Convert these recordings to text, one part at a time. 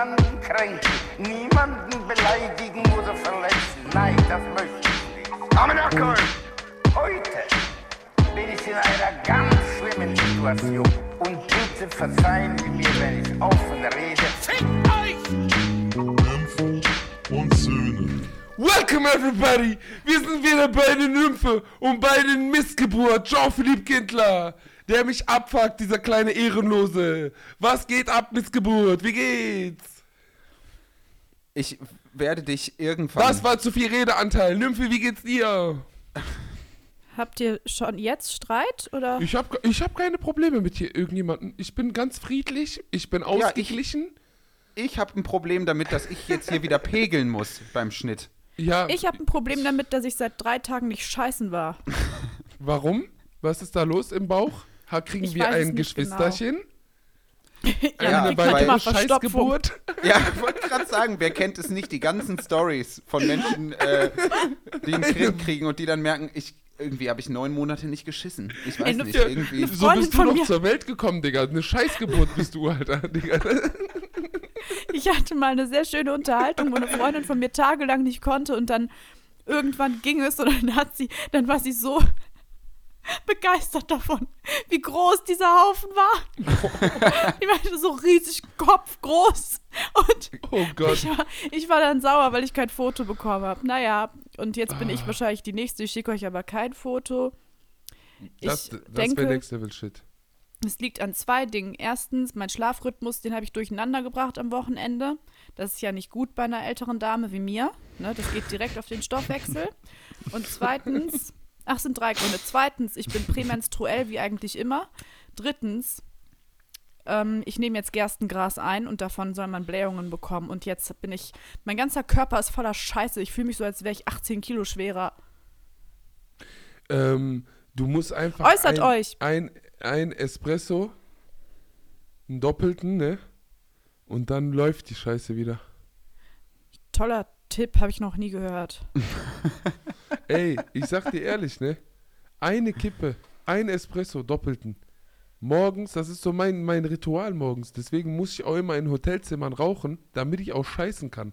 niemanden kränken, niemanden beleidigen oder verletzen. Nein, das möchte ich nicht. Amenakol! Heute bin ich in einer ganz schlimmen Situation. Und bitte verzeihen Sie mir, wenn ich offen rede. Fick euch! Nymphen und Söhne. Welcome everybody! Wir sind wieder bei den Nymphe und bei den Missgeburt Jean-Philippe Kindler, der mich abfuckt, dieser kleine Ehrenlose. Was geht ab, Missgeburt? Wie geht's? Ich werde dich irgendwann. Das war zu viel Redeanteil. Nymphe, wie geht's dir? Habt ihr schon jetzt Streit oder? Ich hab, ich hab keine Probleme mit hier irgendjemandem. Ich bin ganz friedlich, ich bin Ja, ich- ausgeglichen. Ich habe ein Problem damit, dass ich jetzt hier wieder pegeln muss beim Schnitt. Ja, Ich habe ein Problem damit, dass ich seit drei Tagen nicht scheißen war. warum? Was ist da los im Bauch? Kriegen Ich wir ein nicht genau. Ja, weitere mal Verstopfung. Scheißgeburt? Ja, ich wollte gerade sagen, wer kennt es nicht, die ganzen Stories von Menschen, äh, die einen Krieg kriegen und die dann merken, ich irgendwie habe ich neun Monate nicht geschissen. Ich weiß Ey, nicht, Ja, irgendwie. so bist du mir- zur Welt gekommen, Digga. Eine Scheißgeburt bist du, Alter, Digga. Ich hatte mal eine sehr schöne Unterhaltung, wo eine Freundin von mir tagelang nicht konnte und dann irgendwann ging es und dann hat sie, dann war sie so begeistert davon, wie groß dieser Haufen war. Ich meinte so riesig kopfgroß und Oh Gott. ich war, ich war dann sauer, weil ich kein Foto bekommen habe. Naja, und jetzt bin ich wahrscheinlich die Nächste. Ich schicke euch aber kein Foto. Ich Das, das denke, wäre Next Level Shit. es liegt an zwei Dingen. Erstens, mein Schlafrhythmus, den habe ich durcheinander gebracht am Wochenende. Das ist ja nicht gut bei einer älteren Dame wie mir. Ne? Das geht direkt auf den Stoffwechsel. Und zweitens, ach, sind drei Gründe. Zweitens, ich bin prämenstruell wie eigentlich immer. Drittens, ähm, ich nehme jetzt Gerstengras ein und davon soll man Blähungen bekommen. Und jetzt bin ich, mein ganzer Körper ist voller Scheiße. Ich fühle mich so, als wäre ich 18 Kilo schwerer. Ähm, du musst einfach Äußert ein, euch. Ein, ein Espresso, einen doppelten, ne? Und dann läuft die Scheiße wieder. Toller Tipp, habe ich noch nie gehört. Ey, ich sag dir ehrlich, ne? Eine Kippe, ein Espresso, doppelten. Morgens, das ist so mein, mein Ritual morgens. Deswegen muss ich auch immer in Hotelzimmern rauchen, damit ich auch scheißen kann.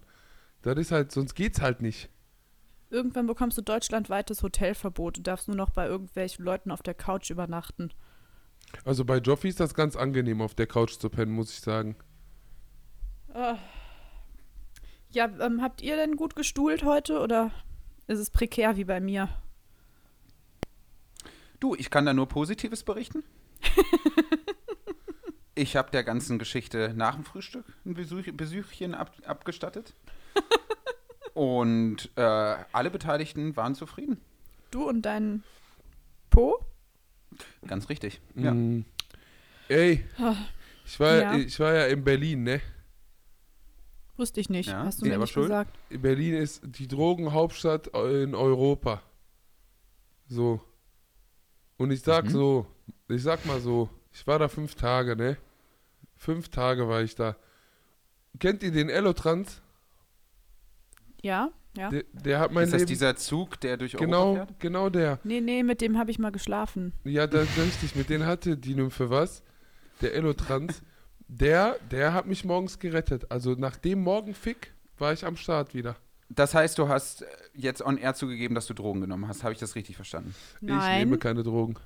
Das ist halt, sonst geht's halt nicht. Irgendwann bekommst du deutschlandweites Hotelverbot. Du darfst nur noch bei irgendwelchen Leuten auf der Couch übernachten. Also bei Joffi ist das ganz angenehm, auf der Couch zu pennen, muss ich sagen. Ja, ähm, habt ihr denn gut gestuhlt heute oder ist es prekär wie bei mir? Du, ich kann da nur Positives berichten. ich habe der ganzen Geschichte nach dem Frühstück ein Besuch, Besuchchen ab, abgestattet. Und äh, alle Beteiligten waren zufrieden. Du und dein Po? Ganz richtig. Ja. Mm. Ey, ich war, Ja. ich war ja in Berlin, ne? Wusste ich nicht. Ja, Hast du mir nicht schuld. gesagt. Berlin ist die Drogenhauptstadt in Europa. So. Und ich sag Mhm. so, ich sag mal so, ich war da fünf Tage, ne? Fünf Tage war ich da. Kennt ihr den Elotrans? Ja, ja. Der, der hat mein Ist das Leben. dieser Zug, der durch Europa genau, fährt? genau der. Nee, nee, mit dem habe ich mal geschlafen. Ja, das ist richtig. Mit denen hatte die Nymphe was. Der Elotrans. Der, der hat mich morgens gerettet. Also nach dem Morgenfick war ich am Start wieder. Das heißt, du hast äh, jetzt on air zugegeben, dass du Drogen genommen hast. Habe ich das richtig verstanden? Ich Nein. nehme keine Drogen.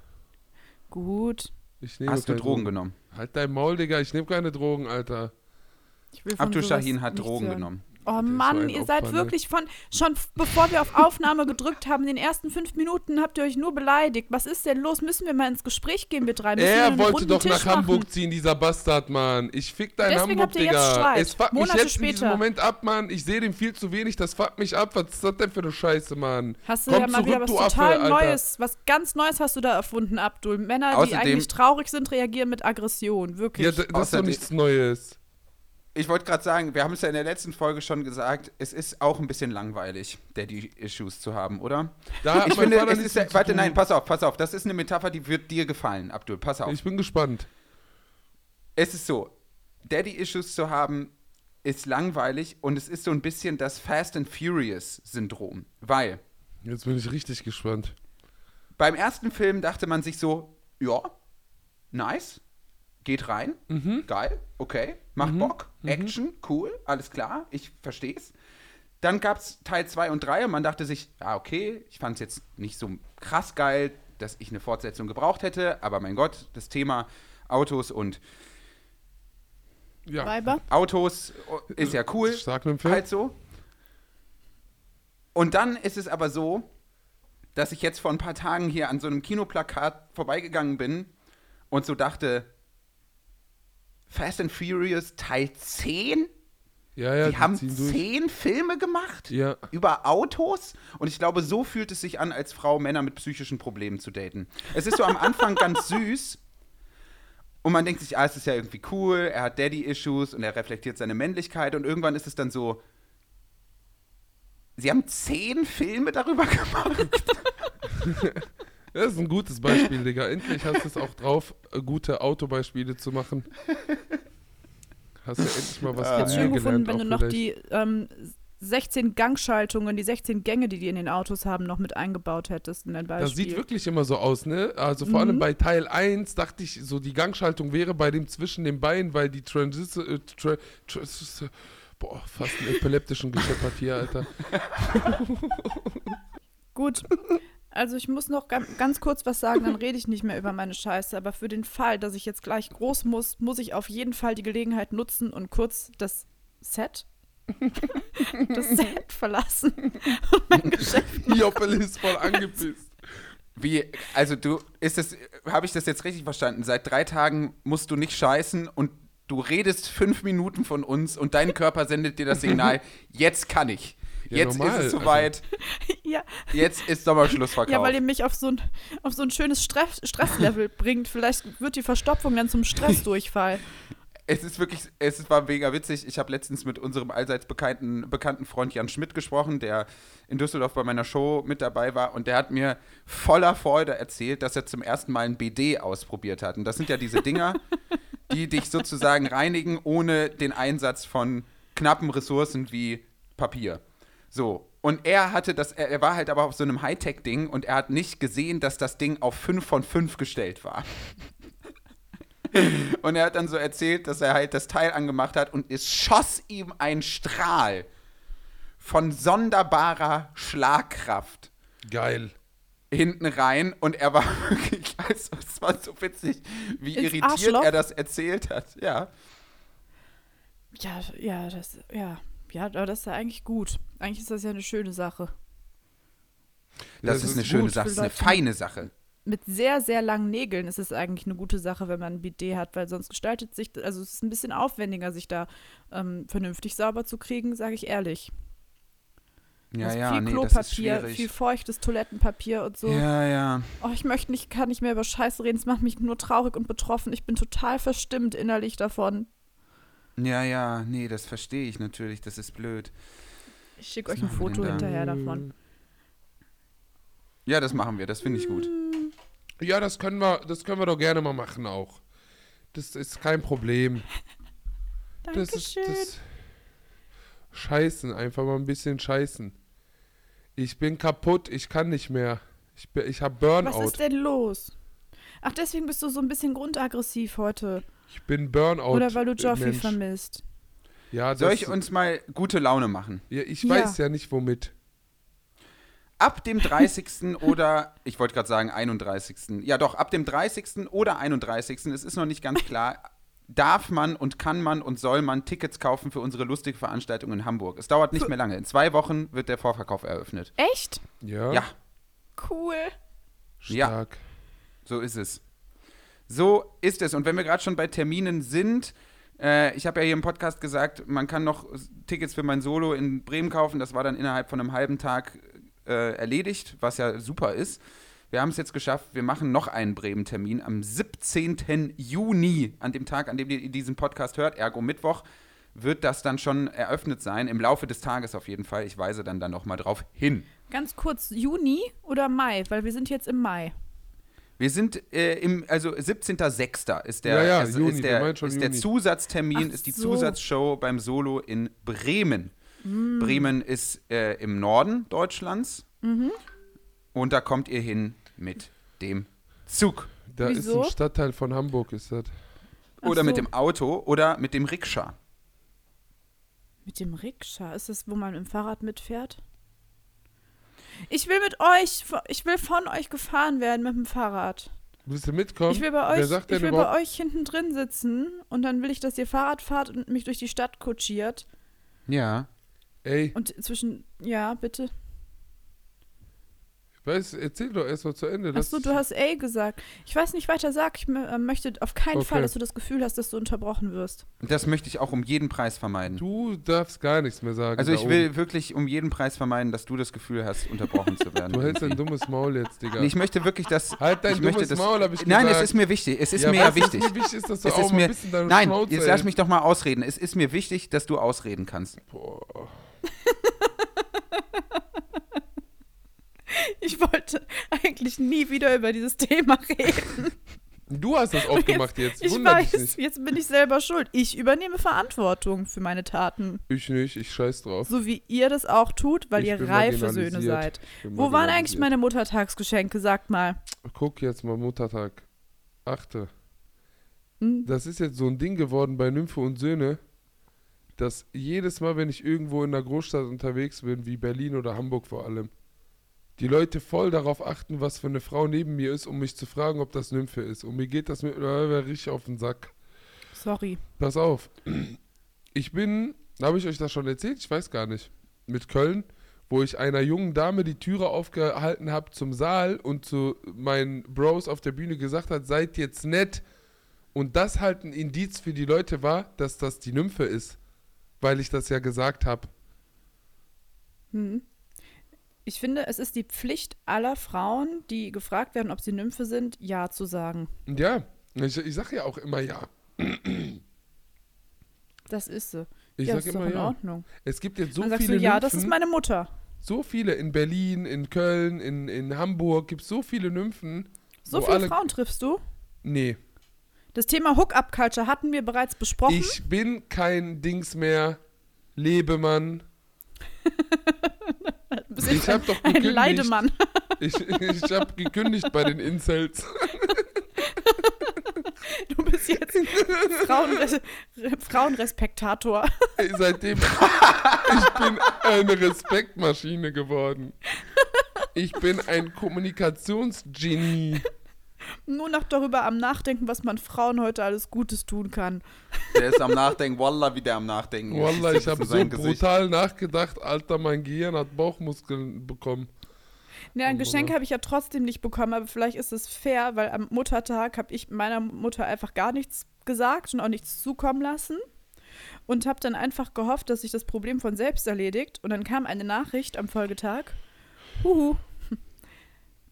Gut. Ich nehme Hast du keine Drogen genommen? Halt dein Maul, Digga. Ich nehme keine Drogen, Alter. Ich Abdul Shahin hat Drogen hören. genommen. Oh so Mann, ihr seid Opfer, ne? wirklich von, schon bevor wir auf Aufnahme gedrückt haben, in den ersten fünf Minuten habt ihr euch nur beleidigt. Was ist denn los? Müssen wir mal ins Gespräch gehen, wir drei? Müssen Er wollte doch Tisch nach machen? Hamburg ziehen, dieser Bastard, Mann. Ich fick dein Deswegen Hamburg, habt ihr jetzt Digga. Streit. Es fuckt Monate mich jetzt in diesem später. Moment ab, Mann. Ich sehe den viel zu wenig, das fuckt mich ab. Was ist das denn für eine Scheiße, Mann? Hast du Komm ja mal zurück, wieder was Affe, total Alter. Neues, was ganz Neues hast du da erfunden, Abdul. Männer, die Außerdem- eigentlich traurig sind, reagieren mit Aggression, wirklich. Ja, das, das ist doch Außerdem- nichts Neues. Ich wollte gerade sagen, wir haben es ja in der letzten Folge schon gesagt, es ist auch ein bisschen langweilig, Daddy-Issues zu haben, oder? Da ich finde, es ist, zu warte, nein, pass auf, pass auf, das ist eine Metapher, die wird dir gefallen, Abdul, pass auf. Ich bin gespannt. es ist so, Daddy-Issues zu haben, ist langweilig und es ist so ein bisschen das Fast and Furious-Syndrom, weil Jetzt bin ich richtig gespannt. beim ersten Film dachte man sich so, ja, nice, geht rein, Mhm. geil, okay, macht Bock, Action, cool, alles klar, ich versteh's. Dann gab es Teil 2 und 3 und man dachte sich, ja, okay, ich fand es jetzt nicht so krass geil, dass ich eine Fortsetzung gebraucht hätte, aber mein Gott, das Thema Autos und Ja. Weiber? Autos ist ja cool. Stark mit dem. Halt so. Und dann ist es aber so, dass ich jetzt vor ein paar Tagen hier an so einem Kinoplakat vorbeigegangen bin und so dachte, Fast and Furious Teil 10? Ja, ja, die haben ziehen durch. zehn Filme gemacht Ja. über Autos und ich glaube, so fühlt es sich an, als Frau Männer mit psychischen Problemen zu daten. Es ist so am Anfang ganz süß und man denkt sich, ah, es ist ja irgendwie cool, er hat Daddy-Issues und er reflektiert seine Männlichkeit und irgendwann ist es dann so, sie haben zehn Filme darüber gemacht. Das ist ein gutes Beispiel, Digga. Endlich hast du es auch drauf, gute Autobeispiele zu machen. Hast du endlich mal was Ich hätte von es mir schön gefunden, wenn du noch vielleicht. die ähm, 16 Gangschaltungen, die 16 Gänge, die die in den Autos haben, noch mit eingebaut hättest in dein Das Beispiel. sieht wirklich immer so aus, ne? Also vor allem Mhm. bei Teil 1 dachte ich, so die Gangschaltung wäre bei dem zwischen den Beinen, weil die Transistor. Äh, tra Trans boah, fast einen epileptischen gescheppert hier, Alter. Gut. Also ich muss noch ganz, ganz kurz was sagen, dann rede ich nicht mehr über meine Scheiße. Aber für den Fall, dass ich jetzt gleich groß muss, muss ich auf jeden Fall die Gelegenheit nutzen und kurz das Set, das Set verlassen und mein Geschäft. Joppel ist voll angepisst. Wie, also du, ist das, habe ich das jetzt richtig verstanden? Seit drei Tagen musst du nicht scheißen und du redest fünf Minuten von uns und dein Körper sendet dir das Signal, jetzt kann ich. Ja, Jetzt normal, ist es soweit, Ja, jetzt ist Sommerschlussverkauf. ja, weil ihr mich auf so ein, auf so ein schönes Stress, Stresslevel bringt. Vielleicht wird die Verstopfung dann zum Stressdurchfall. Es ist wirklich, es war mega witzig. Ich habe letztens mit unserem allseits bekannten, bekannten Freund Jan Schmidt gesprochen, der in Düsseldorf bei meiner Show mit dabei war. Und der hat mir voller Freude erzählt, dass er zum ersten Mal ein BD ausprobiert hat. Und das sind ja diese Dinger, die dich sozusagen reinigen, ohne den Einsatz von knappen Ressourcen wie Papier. So. Und er hatte das, er, er war halt aber auf so einem Hightech-Ding und er hat nicht gesehen, dass das Ding auf 5 von 5 gestellt war. Und er hat dann so erzählt, dass er halt das Teil angemacht hat und es schoss ihm ein Strahl von sonderbarer Schlagkraft Geil. hinten rein und er war wirklich, also es war so witzig, wie Ins irritiert Arschloch? er das erzählt hat. Ja. Ja, ja, das, ja. Ja, aber das ist ja eigentlich gut. Eigentlich ist das ja eine schöne Sache. Das, Das ist ist eine schöne Sache, das ist eine feine Sache. Mit sehr, sehr langen Nägeln ist es eigentlich eine gute Sache, wenn man ein Bidet hat, weil sonst gestaltet sich, also es ist ein bisschen aufwendiger, sich da ähm, vernünftig sauber zu kriegen, sage ich ehrlich. Ja, also ja, viel nee, das ist Klopapier, schwierig. viel feuchtes Toilettenpapier und so. Ja, ja. Oh, ich möchte nicht, kann nicht mehr über Scheiße reden. Es macht mich nur traurig und betroffen. Ich bin total verstimmt innerlich davon. Ja, ja, nee, das verstehe ich natürlich, das ist blöd. Ich schicke euch ein Foto hinterher davon. Ja, das machen wir, das finde ich gut. Ja, das können wir, das können wir doch gerne mal machen auch. Das ist kein Problem. Das ist Dankeschön. das Scheißen, einfach mal ein bisschen scheißen. Ich bin kaputt, ich kann nicht mehr. Ich, bin- ich habe Burnout. Was ist denn los? Ach, deswegen bist du so ein bisschen grundaggressiv heute. Ich bin Burnout. Oder weil du äh, Joffi Mensch. vermisst. Ja, Soll ich uns mal gute Laune machen? ja, ich Ja. weiß ja nicht womit. Ab dem 30. oder, ich wollte gerade sagen 31. Ja doch, ab dem 30. oder 31. Es ist noch nicht ganz klar, darf man und kann man und soll man Tickets kaufen für unsere lustige Veranstaltung in Hamburg. Es dauert nicht mehr lange. In zwei Wochen wird der Vorverkauf eröffnet. Echt? Ja, Ja, Cool. Ja. stark. so ist es. So ist es. Und wenn wir gerade schon bei Terminen sind, äh, ich habe ja hier im Podcast gesagt, man kann noch Tickets für mein Solo in Bremen kaufen. Das war dann innerhalb von einem halben Tag äh, erledigt, was ja super ist. Wir haben es jetzt geschafft, wir machen noch einen Bremen-Termin am 17. Juni, an dem Tag, an dem ihr diesen Podcast hört, ergo Mittwoch, wird das dann schon eröffnet sein, im Laufe des Tages auf jeden Fall. Ich weise dann da nochmal drauf hin. Ganz kurz, Juni oder Mai? Weil wir sind jetzt im Mai. Wir sind äh, im, also 17.06. ist der, Ja, ja, ist, Juni, ist der, ist der. Zusatztermin, Ach ist die so. Zusatzshow beim Solo in Bremen. Mm. Bremen ist äh, im Norden Deutschlands Mhm. und da kommt ihr hin mit dem Zug Da Wieso? ist ein Stadtteil von Hamburg, ist das. Ach oder mit so. dem Auto oder mit dem Rikscha. Mit dem Rikscha? Ist das, wo man im Fahrrad mitfährt? Ich will mit euch, ich will von euch gefahren werden mit dem Fahrrad. Willst du mitkommen? Ich will bei Wer euch, sagt denn ich will bei euch hinten drin sitzen und dann will ich, dass ihr Fahrrad fahrt und mich durch die Stadt kutschiert. Ja. Ey, Und zwischen, ja, bitte. Weiß, erzähl doch erst mal zu Ende. Achso, du hast A gesagt. Ich weiß nicht weiter, sag. Ich äh, möchte auf keinen Okay. Fall, dass du das Gefühl hast, dass du unterbrochen wirst. Das möchte ich auch um jeden Preis vermeiden. Du darfst gar nichts mehr sagen. also ich will oben. wirklich um jeden Preis vermeiden, dass du das Gefühl hast, unterbrochen zu werden. Du hältst dein dummes Maul jetzt, Digga. Nee, ich möchte wirklich, dass. halt dein ich möchte dummes das, Maul, hab ich Nein, gesagt. es ist mir wichtig. Es ist ja, mir ja wichtig. Mir wichtig ist, dass du Es auch ist mir, ein bisschen deine nein, Schnauze jetzt lass mich doch mal ausreden. Es ist mir wichtig, dass du ausreden kannst. Boah. Ich wollte eigentlich nie wieder über dieses Thema reden. Du hast das aufgemacht jetzt. Ich Wundert dich weiß, jetzt bin ich selber schuld. Ich übernehme Verantwortung für meine Taten. Ich nicht, ich scheiß drauf. So wie ihr das auch tut, weil Ich ihr reife Söhne seid. Ich Wo waren eigentlich meine Muttertagsgeschenke? Sagt mal. Guck jetzt mal, Muttertag. Achte. Hm? Das ist jetzt so ein Ding geworden bei Nymphe und Söhne, dass jedes Mal, wenn ich irgendwo in einer Großstadt unterwegs bin, wie Berlin oder Hamburg vor allem, die Leute voll darauf achten, was für eine Frau neben mir ist, um mich zu fragen, ob das Nymphe ist. Und mir geht das mit richtig auf den Sack. Sorry. Pass auf. Ich bin, habe ich euch das schon erzählt? Ich weiß gar nicht. Mit Köln, wo ich einer jungen Dame die Türe aufgehalten habe zum Saal und zu meinen Bros auf der Bühne gesagt hat, seid jetzt nett. Und das halt ein Indiz für die Leute war, dass das die Nymphe ist. Weil ich das ja gesagt habe. Hm. Ich finde, es ist die Pflicht aller Frauen, die gefragt werden, ob sie Nymphe sind, Ja zu sagen. Ja, ich, ich sage ja auch immer ja. Das ist sie. Ich ja, sag ist doch immer in ja. Ordnung. Es gibt jetzt so Dann sagst viele du, ja, Nymphen. das ist meine Mutter. so viele in Berlin, in Köln, in, in Hamburg. Gibt so viele Nymphen. So viele alle- Frauen triffst du? Nee. Das Thema Hook-Up-Culture hatten wir bereits besprochen. Ich bin kein Dings mehr. Lebemann. Bist Ich hab doch ein. Leidemann. Ich, ich habe gekündigt bei den Incels. Du bist jetzt Frauenres Frauenrespektator. Ey, Seitdem ich bin eine Respektmaschine geworden. Ich bin ein Kommunikationsgenie. Nur noch darüber am Nachdenken, was man Frauen heute alles Gutes tun kann. Der ist am Nachdenken. Wallah, wie der am Nachdenken ist. Wallah, ich habe so Gesicht. brutal nachgedacht, Alter, mein Gehirn hat Bauchmuskeln bekommen. Ja, ein Oh, Geschenk habe ich ja trotzdem nicht bekommen, aber vielleicht ist es fair, weil am Muttertag habe ich meiner Mutter einfach gar nichts gesagt und auch nichts zukommen lassen. Und habe dann einfach gehofft, dass sich das Problem von selbst erledigt. Und dann kam eine Nachricht am Folgetag. Huhu.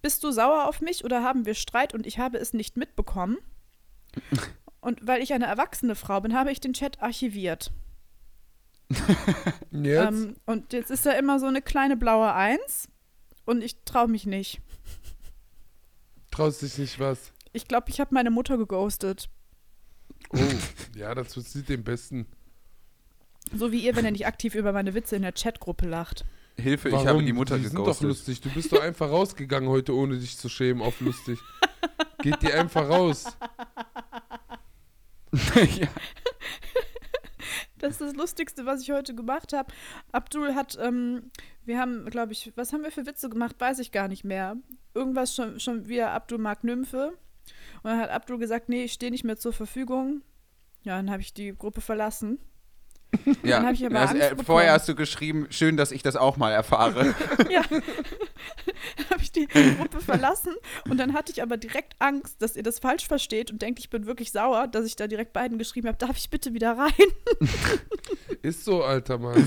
Bist du sauer auf mich oder haben wir Streit und ich habe es nicht mitbekommen? Und weil ich eine erwachsene Frau bin, habe ich den Chat archiviert. Und Jetzt? Ähm, und jetzt ist da immer so eine kleine blaue Eins. Und ich traue mich nicht. Traust dich nicht was? Ich glaube, ich habe meine Mutter geghostet. Oh, ja, das sieht dem besten. So wie ihr, wenn ihr nicht aktiv über meine Witze in der Chatgruppe lacht. Hilfe, Warum? ich habe die Mutter die sind doch lustig. Du bist doch einfach rausgegangen heute, ohne dich zu schämen, auf lustig. Geht dir einfach raus. ja. Das ist das Lustigste, was ich heute gemacht habe. Abdul hat, ähm, wir haben, glaube ich, was haben wir für Witze gemacht, weiß ich gar nicht mehr. Irgendwas schon, schon wieder Abdul mag Nymphe. Und dann hat Abdul gesagt, nee, ich stehe nicht mehr zur Verfügung. Ja, dann habe ich die Gruppe verlassen. ja. Dann hab ich aber Also, äh, vorher hast du geschrieben, schön, dass ich das auch mal erfahre. Ja. Dann habe ich die Gruppe verlassen und dann hatte ich aber direkt Angst, dass ihr das falsch versteht und denkt, ich bin wirklich sauer, dass ich da direkt beiden geschrieben habe, darf ich bitte wieder rein? Ist so, alter Mann.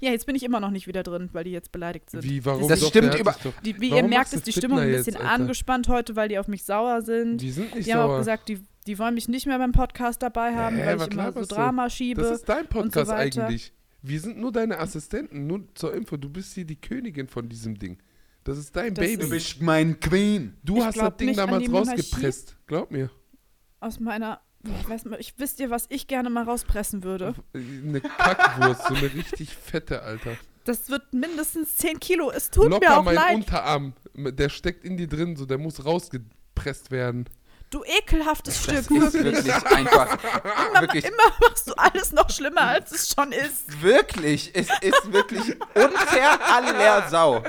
Ja, jetzt bin ich immer noch nicht wieder drin, weil die jetzt beleidigt sind. Wie, warum? Das Doch, stimmt über- Die, wie Warum ihr merkt, ist die Stimmung ein bisschen jetzt, angespannt heute, weil die auf mich sauer sind. Die sind nicht Die haben auch sauer. gesagt, die, die wollen mich nicht mehr beim Podcast dabei haben, Hä, weil ich immer so laberst du? Drama schiebe. das ist dein Podcast weiter. eigentlich. Wir sind nur deine Assistenten. Nur zur Info, du bist hier die Königin von diesem Ding. Das ist dein Das Baby. ist- bist mein Queen. du Ich hast das Ding damals die Monarchie. rausgepresst. Glaub mir. Aus meiner, ich weiß mal, ich wisst ihr, was ich gerne mal rauspressen würde? Eine Kackwurst, so eine richtig fette, Alter. Das wird mindestens 10 Kilo. Es tut Locker mir auch mein leid. Unterarm. Der steckt in dir drin, so der muss rausgepresst werden. Du ekelhaftes Das Stück, ist wirklich. wirklich einfach. wirklich, Immer machst du alles noch schlimmer, als es schon ist. wirklich. Es ist wirklich unter aller Sau.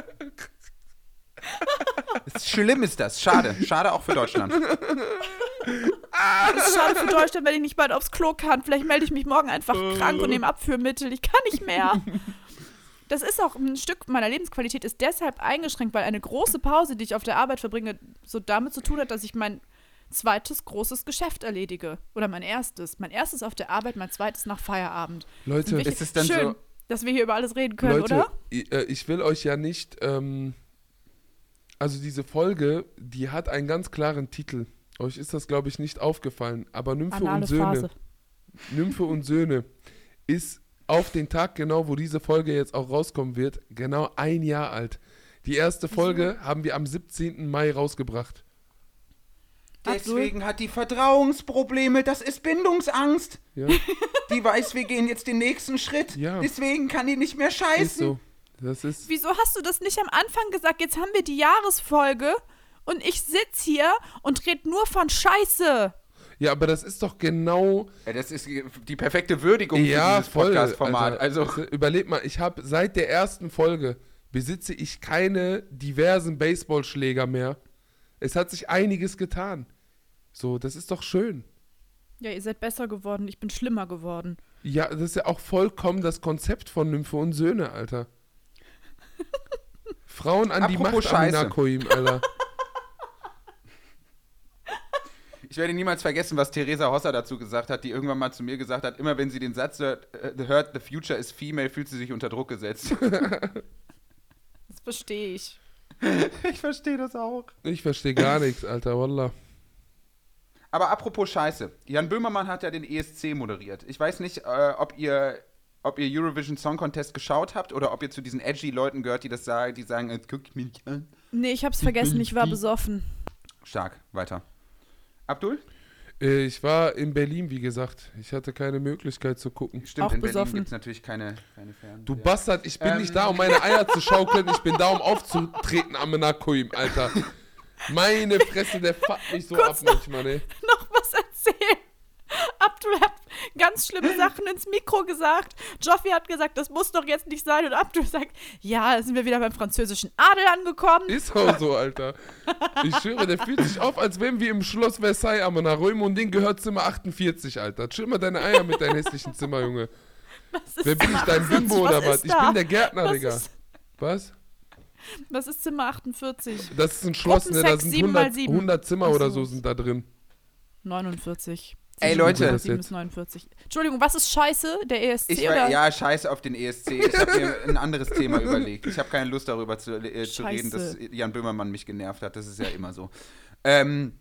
Schlimm ist das. Schade. Schade auch für Deutschland. Es ist schade für Deutschland, wenn ich nicht bald aufs Klo kann. Vielleicht melde ich mich morgen einfach krank und nehme Abführmittel. Ich kann nicht mehr. Das ist auch ein Stück meiner Lebensqualität ist deshalb eingeschränkt, weil eine große Pause, die ich auf der Arbeit verbringe, so damit zu tun hat, dass ich mein zweites großes Geschäft erledige. Oder mein erstes. Mein erstes auf der Arbeit, mein zweites nach Feierabend. Leute, Wichtig- Ist es dann Schön, so- dass wir hier über alles reden können, Leute, oder? ich, äh, ich will euch ja nicht, ähm, also diese Folge, die hat einen ganz klaren Titel. Euch ist das, glaube ich, nicht aufgefallen, aber Nymphe Anale und Söhne, Phase. Nymphe und Söhne ist auf den Tag genau, wo diese Folge jetzt auch rauskommen wird, genau ein Jahr alt. Die erste Folge haben wir am 17. Mai rausgebracht. Deswegen hat die Vertrauensprobleme. Das ist Bindungsangst. Ja, Die weiß, wir gehen jetzt den nächsten Schritt. Ja. Deswegen kann die nicht mehr scheißen. ist so. Das ist, Wieso hast du das nicht am Anfang gesagt? Jetzt haben wir die Jahresfolge und ich sitz hier und red nur von Scheiße. ja, aber das ist doch genau Ja, das ist die perfekte Würdigung ja, für dieses Podcast-Format. Alter. Also, überleg mal, ich habe seit der ersten Folge besitze ich keine diversen Baseballschläger mehr. Es hat sich einiges getan. So, das ist doch schön. Ja, ihr seid besser geworden, ich bin schlimmer geworden. Ja, das ist ja auch vollkommen das Konzept von Nymphe und Söhne, Alter. Frauen an die Apropos Macht, Scheiße. Amina Koim, Alter. ich werde niemals vergessen, was Theresa Hosser dazu gesagt hat, die irgendwann mal zu mir gesagt hat, immer wenn sie den Satz hört, äh, hört the future is female, fühlt sie sich unter Druck gesetzt. Das verstehe ich. ich verstehe das auch. Ich verstehe gar nichts, Alter, wallah. Aber apropos Scheiße. Jan Böhmermann hat ja den ESC moderiert. Ich weiß nicht, äh, ob ihr ob ihr Eurovision Song Contest geschaut habt oder ob ihr zu diesen edgy Leuten gehört, die das sagen, die sagen, jetzt guck mich nicht an. Nee, ich hab's vergessen, ich war besoffen. Stark, weiter. Abdul? Äh, Ich war in Berlin, wie gesagt. Ich hatte keine Möglichkeit zu gucken. Stimmt, Auch in Berlin besoffen. gibt es natürlich keine, keine Fern. Du Bastard, ich bin Ähm. nicht da, um meine Eier zu schaukeln. Ich bin da, um aufzutreten, Amina Koim, Alter. Meine Fresse, der fuckt mich so Kurz ab manchmal, ne? Noch was erzählen. Ganz schlimme Sachen ins Mikro gesagt. Joffi hat gesagt, das muss doch jetzt nicht sein. Und Abdul sagt, ja, da sind wir wieder beim französischen Adel angekommen. Ist auch so, Alter. Ich schwöre, der fühlt sich auf, als wären wir im Schloss Versailles, Amina Räume und den gehört Zimmer 48, Alter. Chill mal deine Eier mit deinem hässlichen Zimmer, Junge. Was ist Wer bin ich, dein 48? Bimbo oder was? Ich da? bin der Gärtner, was Digga. Ist, Was? was ist Zimmer 48? Das ist ein Schloss, ne? Da sind sieben mal 100, sieben. 100 Zimmer oder so sind da drin. 49. Ey, Leute. 107 bis 49. Entschuldigung, was ist scheiße? Der ESC Ich oder? war, ja, scheiße auf den ESC. Ich habe mir ein anderes Thema überlegt. Ich habe keine Lust darüber zu, äh, zu reden, dass. Jan Böhmermann mich genervt hat. Das ist ja immer so. Ähm,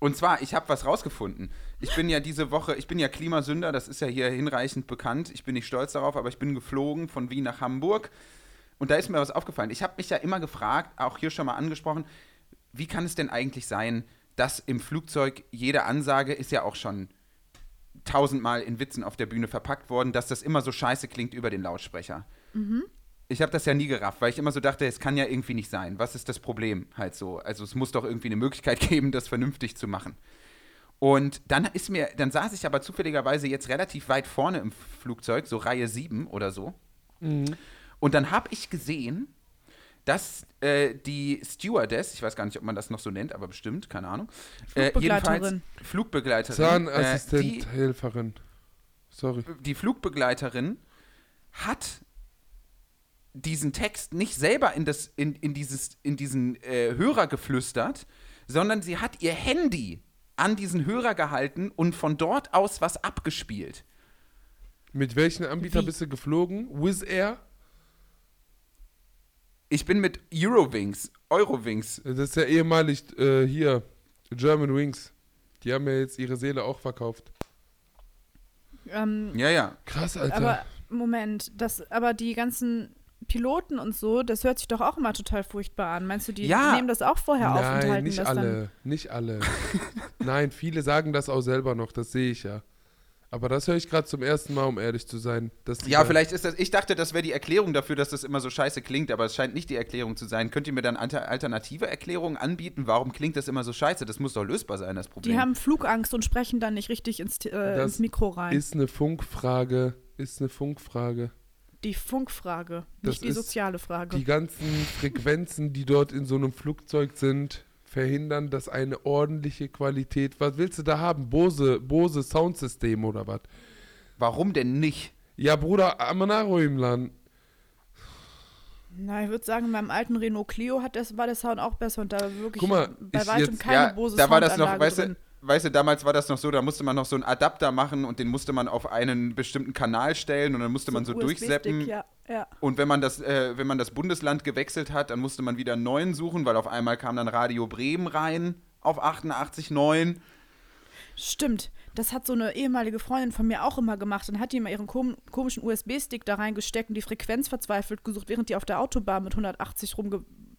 und zwar, ich habe was rausgefunden. Ich bin ja diese Woche, ich bin ja Klimasünder, das ist ja hier hinreichend bekannt. Ich bin nicht stolz darauf, aber ich bin geflogen von Wien nach Hamburg. Und da ist mir was aufgefallen. Ich habe mich ja immer gefragt, auch hier schon mal angesprochen, wie kann es denn eigentlich sein, dass im Flugzeug jede Ansage ist ja auch schon tausendmal in Witzen auf der Bühne verpackt worden, dass das immer so scheiße klingt über den Lautsprecher. Ich habe das ja nie gerafft, weil ich immer so dachte, es kann ja irgendwie nicht sein. Was ist das Problem halt so? Also es muss doch irgendwie eine Möglichkeit geben, das vernünftig zu machen. Und dann ist mir, dann saß ich aber zufälligerweise jetzt relativ weit vorne im Flugzeug, so Reihe 7 oder so. Und dann habe ich gesehen, dass äh, die Stewardess, ich weiß gar nicht, ob man das noch so nennt, aber bestimmt, keine Ahnung. Äh, Flugbegleiterin. jedenfalls Flugbegleiterin. Zahnassistent, Äh, die, Helferin. Sorry. die Flugbegleiterin hat diesen Text nicht selber in, das, in, in, dieses, in diesen äh, Hörer geflüstert, sondern sie hat ihr Handy an diesen Hörer gehalten und von dort aus was abgespielt. Mit welchen Anbieter Wie? bist du geflogen? Wizz Air? Ich bin mit Eurowings, Eurowings. Das ist ja ehemalig äh, hier, German Wings. Die haben ja jetzt ihre Seele auch verkauft. Ähm, Ja, ja. Krass, Alter. aber Moment, das, aber die ganzen Piloten und so, das hört sich doch auch immer total furchtbar an. Meinst du, die Ja. nehmen das auch vorher auf und Nein, halten nicht das alle. Nicht alle. Nein, viele sagen das auch selber noch, das sehe ich ja. Aber das höre ich gerade zum ersten Mal, um ehrlich zu sein. Dass die Ja, vielleicht ist das. Ich dachte, das wäre die Erklärung dafür, dass das immer so scheiße klingt, aber es scheint nicht die Erklärung zu sein. Könnt ihr mir dann alter, alternative Erklärungen anbieten? Warum klingt das immer so scheiße? Das muss doch lösbar sein, das Problem. Die haben Flugangst und sprechen dann nicht richtig ins, äh, Das ins Mikro rein. Ist eine Funkfrage. Ist eine Funkfrage. die Funkfrage, Das nicht die ist soziale Frage. Die ganzen Frequenzen, die dort in so einem Flugzeug sind, verhindern, dass eine ordentliche Qualität. Was willst du da haben? Bose, Bose Soundsystem oder was? Warum denn nicht? Ja, Bruder, Amanaro im Land. Na, ich würde sagen, beim alten Renault Clio hat das, war der Sound auch besser und da war wirklich Guck mal, bei weitem jetzt- keine ja, Bose da war das noch, weißt du, weißt du, damals war das noch so, da musste man noch so einen Adapter machen und den musste man auf einen bestimmten Kanal stellen und dann musste man so ein USB-Stick, durchseppen. Ja, ja. Und wenn man das, äh, wenn man das Bundesland gewechselt hat, dann musste man wieder einen neuen suchen, weil auf einmal kam dann Radio Bremen rein auf 88,9. Stimmt, das hat so eine ehemalige Freundin von mir auch immer gemacht. Dann hat die immer ihren kom komischen USB-Stick da reingesteckt und die Frequenz verzweifelt gesucht, während die auf der Autobahn mit 180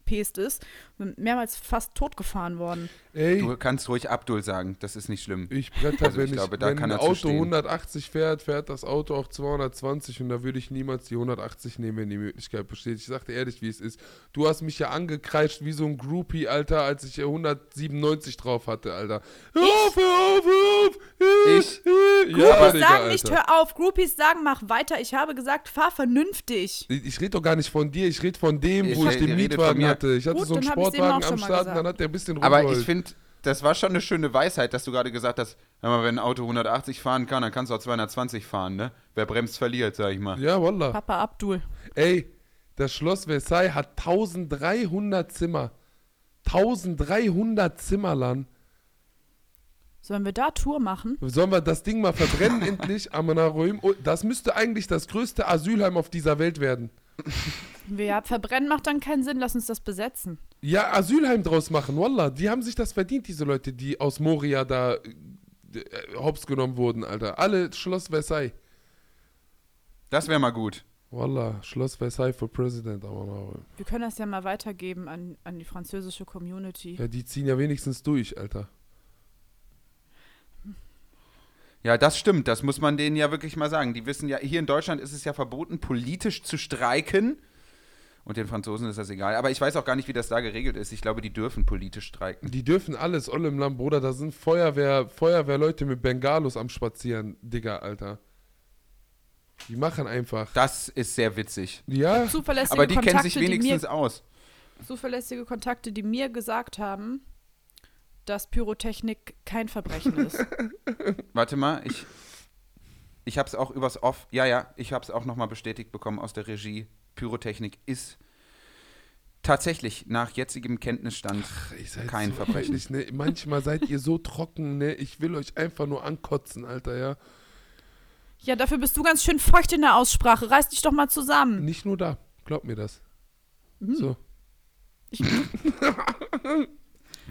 rumgepest ist. Und mehrmals fast totgefahren worden. Ey, Du kannst ruhig Abdul sagen, das ist nicht schlimm. ich bretter, Also wenn, ich ich, glaube, da wenn kann ein Auto stehen. 180 fährt, fährt das Auto auch 220 und da würde ich niemals die 180 nehmen, wenn die Möglichkeit besteht. Ich sagte ehrlich, wie es ist. Du hast mich ja angekreischt wie so ein Groupie, Alter, als ich hier 197 drauf hatte, Alter. Hör auf, hör auf, hör auf! Ich? Ja, Groupies Digga, sagen nicht, Alter. hör auf. Groupies sagen, mach weiter. Ich habe gesagt, fahr vernünftig. Ich, ich rede doch gar nicht von dir, ich rede von dem, Ich wo ich den Mietwagen mir. Hatte. Ich hatte Gut, so einen Sportwagen am Start und dann hat der ein bisschen Aber rumgerollt. ich finde, das war schon eine schöne Weisheit, dass du gerade gesagt hast, mal, wenn ein Auto 180 fahren kann, dann kannst du auch 220 fahren, ne? Wer bremst, verliert, sag ich mal. Ja, wallah. Papa Abdul. Ey, das Schloss Versailles hat 1300 Zimmer. 1300 Zimmer, Lan. Sollen wir da Tour machen? Sollen wir das Ding mal verbrennen endlich? Amanaroim? Oh, das müsste eigentlich das größte Asylheim auf dieser Welt werden. Ja, verbrennen macht dann keinen Sinn. Lass uns das besetzen. Ja, Asylheim draus machen, wallah. Die haben sich das verdient, diese Leute, die aus Moria da äh, hops genommen wurden, Alter. Alle Schloss Versailles. Das wäre mal gut. Wallah, Schloss Versailles for President. Wir können das ja mal weitergeben an, an die französische Community. Ja, die ziehen ja wenigstens durch, Alter. Ja, das stimmt, das muss man denen ja wirklich mal sagen. Die wissen ja, hier in Deutschland ist es ja verboten, politisch zu streiken. Und den Franzosen ist das egal. Aber ich weiß auch gar nicht, wie das da geregelt ist. Ich glaube, die dürfen politisch streiken. Die dürfen alles, Olle im Land, Bruder. Da sind Feuerwehr, Feuerwehrleute mit Bengalos am Spazieren, Digga, Alter. Die machen einfach. Das ist sehr witzig. Ja, Zuverlässige Aber die Kontakte, kennen sich wenigstens mir, aus. zuverlässige Kontakte, die mir gesagt haben, dass Pyrotechnik kein Verbrechen ist. Warte mal, ich, ich habe es auch übers Off. Ja, ja, ich habe es auch nochmal bestätigt bekommen aus der Regie. Pyrotechnik ist tatsächlich nach jetzigem Kenntnisstand seid kein so Verbrechen. ehrlich, ne? Manchmal seid ihr so trocken, ne? Ich will euch einfach nur ankotzen, Alter, ja. ja, dafür bist du ganz schön feucht in der Aussprache. Reiß dich doch mal zusammen. Nicht nur da. Glaub mir das. Mhm. So.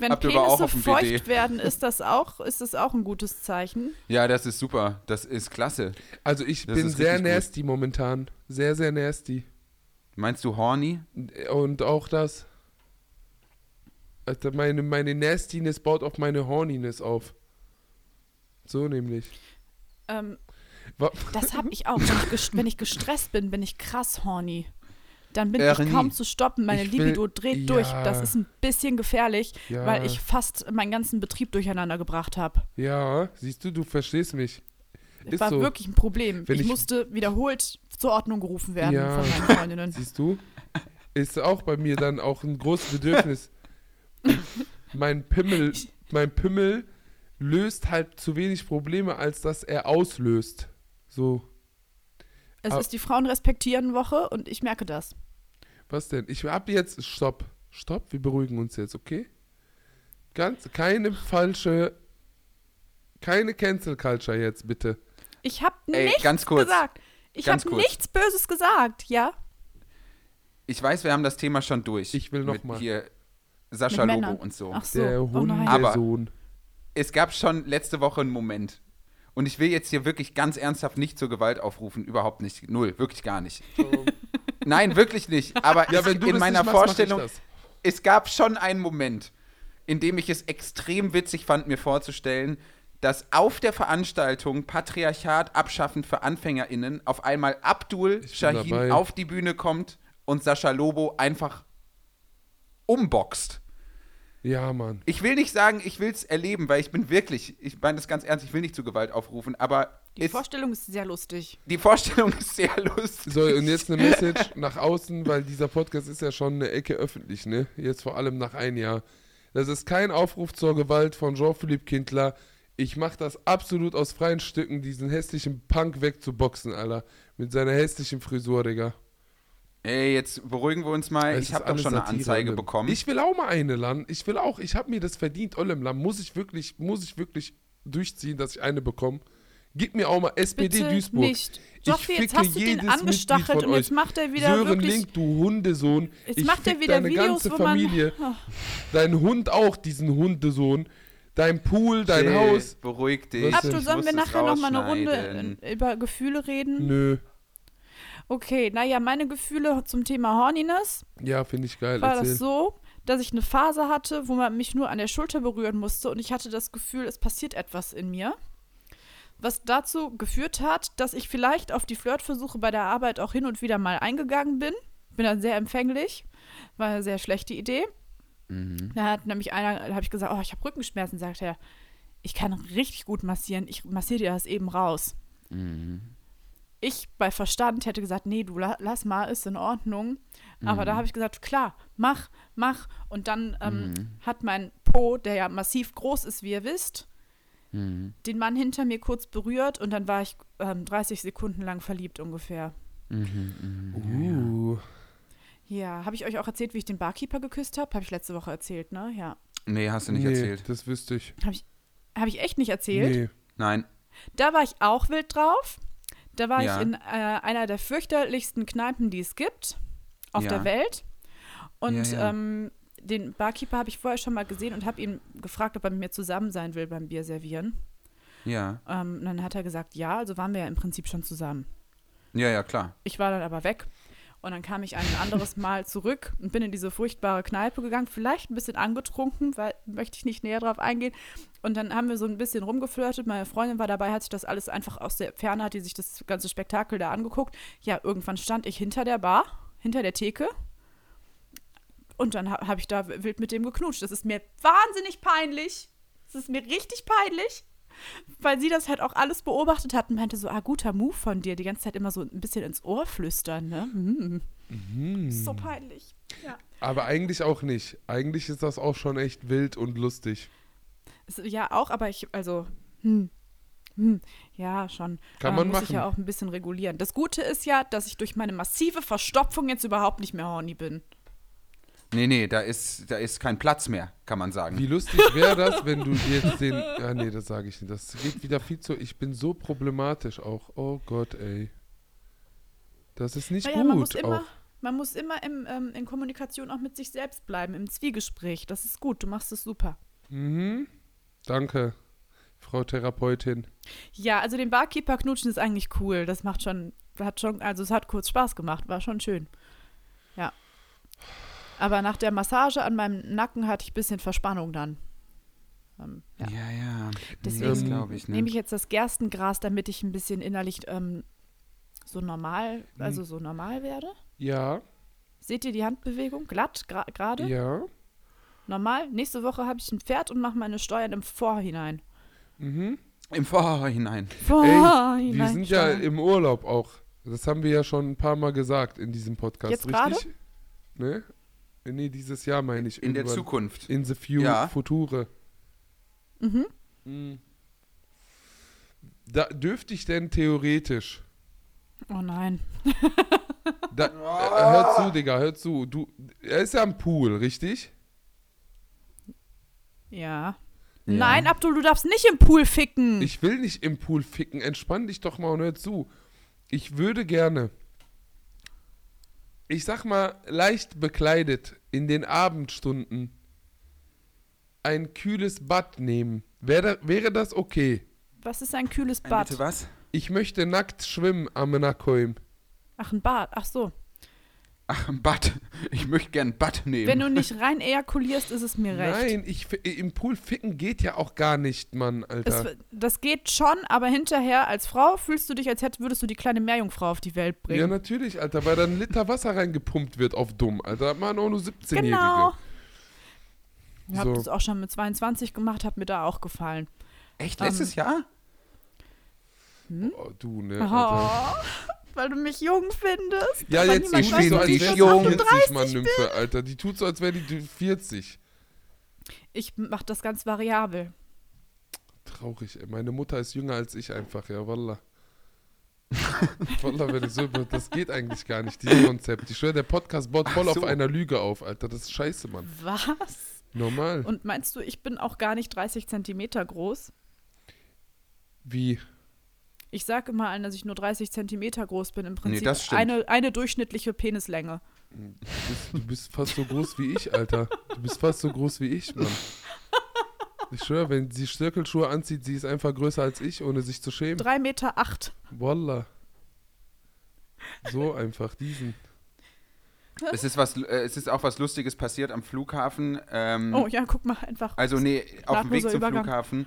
Wenn Habt auch Penisse auf dem feucht BD? werden, ist das auch, ist das auch ein gutes Zeichen. Ja, das ist super. Das ist klasse. Also ich Das bin sehr richtig gut. nasty momentan. Sehr, sehr nasty. Meinst du horny? Und auch das. Also meine, meine Nastiness baut auf meine Horniness auf. So nämlich. Ähm, das habe ich auch. Wenn ich, gest- wenn ich gestresst bin, bin ich krass horny. Dann bin ich kaum zu stoppen. Meine will- Libido dreht ja. durch. Das ist ein bisschen gefährlich, Ja. weil ich fast meinen ganzen Betrieb durcheinander gebracht habe. Ja, siehst du, du verstehst mich. Das Ist war so. wirklich ein Problem. Ich, ich- musste wiederholt zur Ordnung gerufen werden Ja. von meinen Freundinnen. Siehst du? Ist auch bei mir dann auch ein großes Bedürfnis. mein Pimmel, mein Pimmel löst halt zu wenig Probleme, als dass er auslöst. So, Es Aber- ist die Frauen respektieren Woche und ich merke das. was denn? Ich hab jetzt, stopp, stopp, wir beruhigen uns jetzt, okay? Ganz, keine falsche, keine Cancel Culture jetzt, bitte. Ich habe nichts ganz kurz. gesagt. Ich habe nichts Böses gesagt, ja? Ich weiß, wir haben das Thema schon durch. Ich will noch Mit mal. Hier Sascha Mit Lobo und so. Ach so. Der oh nein. Aber- Hundesohn. Es gab schon letzte Woche einen Moment. Und ich will jetzt hier wirklich ganz ernsthaft nicht zur Gewalt aufrufen. Überhaupt nicht. Null. Wirklich gar nicht. Nein, wirklich nicht. Aber Ja, du in meiner machst, mach ich Vorstellung, es gab schon einen Moment, in dem ich es extrem witzig fand, mir vorzustellen, dass auf der Veranstaltung Patriarchat abschaffend für AnfängerInnen auf einmal Abdul Ich Shahin dabei. auf die Bühne kommt und Sascha Lobo einfach umboxt. Ja, Mann. Ich will nicht sagen, ich will es erleben, weil ich bin wirklich, ich meine das ganz ernst, ich will nicht zu Gewalt aufrufen, aber Die ist, Vorstellung ist sehr lustig. die Vorstellung ist sehr lustig. So, und jetzt eine Message nach außen, weil dieser Podcast ist ja schon eine Ecke öffentlich, ne? Jetzt vor allem nach einem Jahr. Das ist kein Aufruf zur Gewalt von Jean-Philippe Kindler. Ich mach das absolut aus freien Stücken, diesen hässlichen Punk wegzuboxen, Alter. Mit seiner hässlichen Frisur, Digga. Ey, jetzt beruhigen wir uns mal. Es ich habe doch schon eine Satire, Anzeige bekommen. Ich will auch mal eine landen. Ich will auch, ich habe mir das verdient, Olemlam. Muss ich wirklich, muss ich wirklich durchziehen, dass ich eine bekomme? Gib mir auch mal SPD Bitte Duisburg. nicht. Joffi, ich jetzt hast du den angestachelt von und jetzt euch. macht er wieder Sören wirklich- Link, du Hundesohn. Jetzt ich macht er wieder deine Videos, ganze wo man- Familie. Oh. Dein Hund auch, diesen Hundesohn. Dein Pool, dein Chill, Haus. Beruhig dich. Ich sollen wir nachher noch mal eine Runde über Gefühle reden? Nö. Okay, naja, meine Gefühle zum Thema Horniness Ja, finde ich geil. war Erzähl. das so, dass ich eine Phase hatte, wo man mich nur an der Schulter berühren musste und ich hatte das Gefühl, es passiert etwas in mir. Was dazu geführt hat, dass ich vielleicht auf die Flirtversuche bei der Arbeit auch hin und wieder mal eingegangen bin. Bin dann sehr empfänglich. War eine sehr schlechte Idee. Mhm. Da hat nämlich einer, da habe ich gesagt, oh, ich habe Rückenschmerzen, sagt er. Ich kann richtig gut massieren, ich massiere dir das eben raus. Mhm. Ich bei Verstand hätte gesagt, nee, du la lass mal, ist in Ordnung. Aber Mhm. da habe ich gesagt, klar, mach, mach. Und dann ähm, Mhm. hat mein Po, der ja massiv groß ist, wie ihr wisst, Mhm. den Mann hinter mir kurz berührt und dann war ich ähm, 30 Sekunden lang verliebt ungefähr. Mhm. Mhm. Uh. Ja, habe ich euch auch erzählt, wie ich den Barkeeper geküsst habe? Habe ich letzte Woche erzählt, ne? Ja. Nee, hast du nicht nee, erzählt. das wüsste ich. Habe ich, hab ich echt nicht erzählt? Nee. Nein. Da war ich auch wild drauf. Da war Ja. ich in äh, einer der fürchterlichsten Kneipen, die es gibt auf Ja. der Welt. Und Ja. Ähm, den Barkeeper habe ich vorher schon mal gesehen und habe ihn gefragt, ob er mit mir zusammen sein will beim Bier servieren. Ja. Ähm, und dann hat er gesagt, ja, also waren wir ja im Prinzip schon zusammen. Ja, ja, klar. Ich war dann aber weg. Und dann kam ich ein anderes Mal zurück und bin in diese furchtbare Kneipe gegangen, vielleicht ein bisschen angetrunken, weil möchte ich nicht näher drauf eingehen. Und dann haben wir so ein bisschen rumgeflirtet. Meine Freundin war dabei, hat sich das alles einfach aus der Ferne, hat die sich das ganze Spektakel da angeguckt. Ja, irgendwann stand ich hinter der Bar, hinter der Theke. Und dann ha habe ich da wild mit dem geknutscht. Das ist mir wahnsinnig peinlich. Das ist mir richtig peinlich weil sie das halt auch alles beobachtet hat und meinte so, ah, guter Move von dir, die ganze Zeit immer so ein bisschen ins Ohr flüstern, ne? Mm. Mhm. So peinlich. Ja. Aber eigentlich auch nicht. Eigentlich ist das auch schon echt wild und lustig. Ja, auch, aber ich, also, hm, hm, ja, schon. Kann man muss ich machen. ja auch ein bisschen regulieren. Das Gute ist ja, dass ich durch meine massive Verstopfung jetzt überhaupt nicht mehr horny bin. Nee, nee, da ist, da ist kein Platz mehr, kann man sagen. Wie lustig wäre das, wenn du jetzt den. Ja, nee, das sage ich nicht. Das geht wieder viel zu. Ich bin so problematisch auch. Oh Gott, ey. Das ist nicht Naja, gut. man muss immer, man muss immer im, ähm, in Kommunikation auch mit sich selbst bleiben, im Zwiegespräch. Das ist gut, du machst es super. Mhm. Danke, Frau Therapeutin. Ja, also den Barkeeper knutschen ist eigentlich cool. Das macht schon, hat schon, also es hat kurz Spaß gemacht, war schon schön. Ja. Aber nach der Massage an meinem Nacken hatte ich ein bisschen Verspannung dann. Ähm, ja. Ja, ja. Deswegen glaube ich, ne? nehme ich jetzt das Gerstengras, damit ich ein bisschen innerlich ähm, so normal, also so normal werde. Ja, Seht ihr die Handbewegung? Glatt, gerade? ja. Normal? Nächste Woche habe ich ein Pferd und mache meine Steuern im Vorhinein. Mhm. Im Vorhinein. Vorhinein. Wir sind ja im Urlaub auch. Das haben wir ja schon ein paar Mal gesagt in diesem Podcast, Jetzt richtig? Ne? Nee, dieses Jahr meine ich. In der irgendwann. Zukunft. In the few Ja. Future. Mhm. Mhm. Da dürfte ich denn theoretisch. Oh nein. Da, äh, hör zu, Digga, hör zu. Du, er ist ja am Pool, richtig? Ja. Ja. Nein, Abdul, du darfst nicht im Pool ficken. Ich will nicht im Pool ficken. Entspann dich doch mal und hör zu. Ich würde gerne, ich sag mal, leicht bekleidet in den Abendstunden ein kühles Bad nehmen. Wäre, wäre das okay? Was ist ein kühles Ein Bad? Bitte was? Ich möchte nackt schwimmen am Nackholm. Ach, ein Bad. Ach so. Ach, ein Bad. Ich möchte gern ein Bad nehmen. Wenn du nicht rein ejakulierst, ist es mir recht. Nein, ich, im Pool ficken geht ja auch gar nicht, Mann, Alter. Es, das geht schon, aber hinterher als Frau fühlst du dich, als hättest, würdest du die kleine Meerjungfrau auf die Welt ja, bringen. natürlich, Alter, weil dann ein Liter Wasser reingepumpt wird auf dumm, Alter. Man auch nur 17-Jährige. genau. Ich habe So. das auch schon mit 22 gemacht, hat mir da auch gefallen. Echt, Ähm, letztes Jahr? Oh, du, ne, Alter. Oh, weil du mich jung findest. Ja, aber jetzt so, als ich wäre die 38 40, Mann, Nymphe, Alter. Die tut so, als wäre die 40. Ich mache das ganz variabel. Traurig, ey. Meine Mutter ist jünger als ich einfach, ja, wallah. wallah, wenn ich so das geht eigentlich gar nicht, dieses Konzept. Ich schwöre, der Podcast baut voll so. auf einer Lüge auf, Alter. Das ist scheiße, Mann. Was? Normal. Und meinst du, ich bin auch gar nicht 30 Zentimeter groß? Wie? Ich sage immer allen, dass ich nur 30 Zentimeter groß bin. Im Prinzip das stimmt. eine, eine durchschnittliche Penislänge. Du bist, du bist fast so groß wie ich, Alter. Du bist fast so groß wie ich, Mann. Ich schwöre, wenn sie Stöckelschuhe anzieht, sie ist einfach größer als ich, ohne sich zu schämen. 3 Meter acht. Wallah. So einfach, diesen. Es ist, was, äh, es ist auch was Lustiges passiert am Flughafen. Ähm, Oh ja, guck mal, einfach. Also nee, auf dem Weg zum Übergang. Flughafen.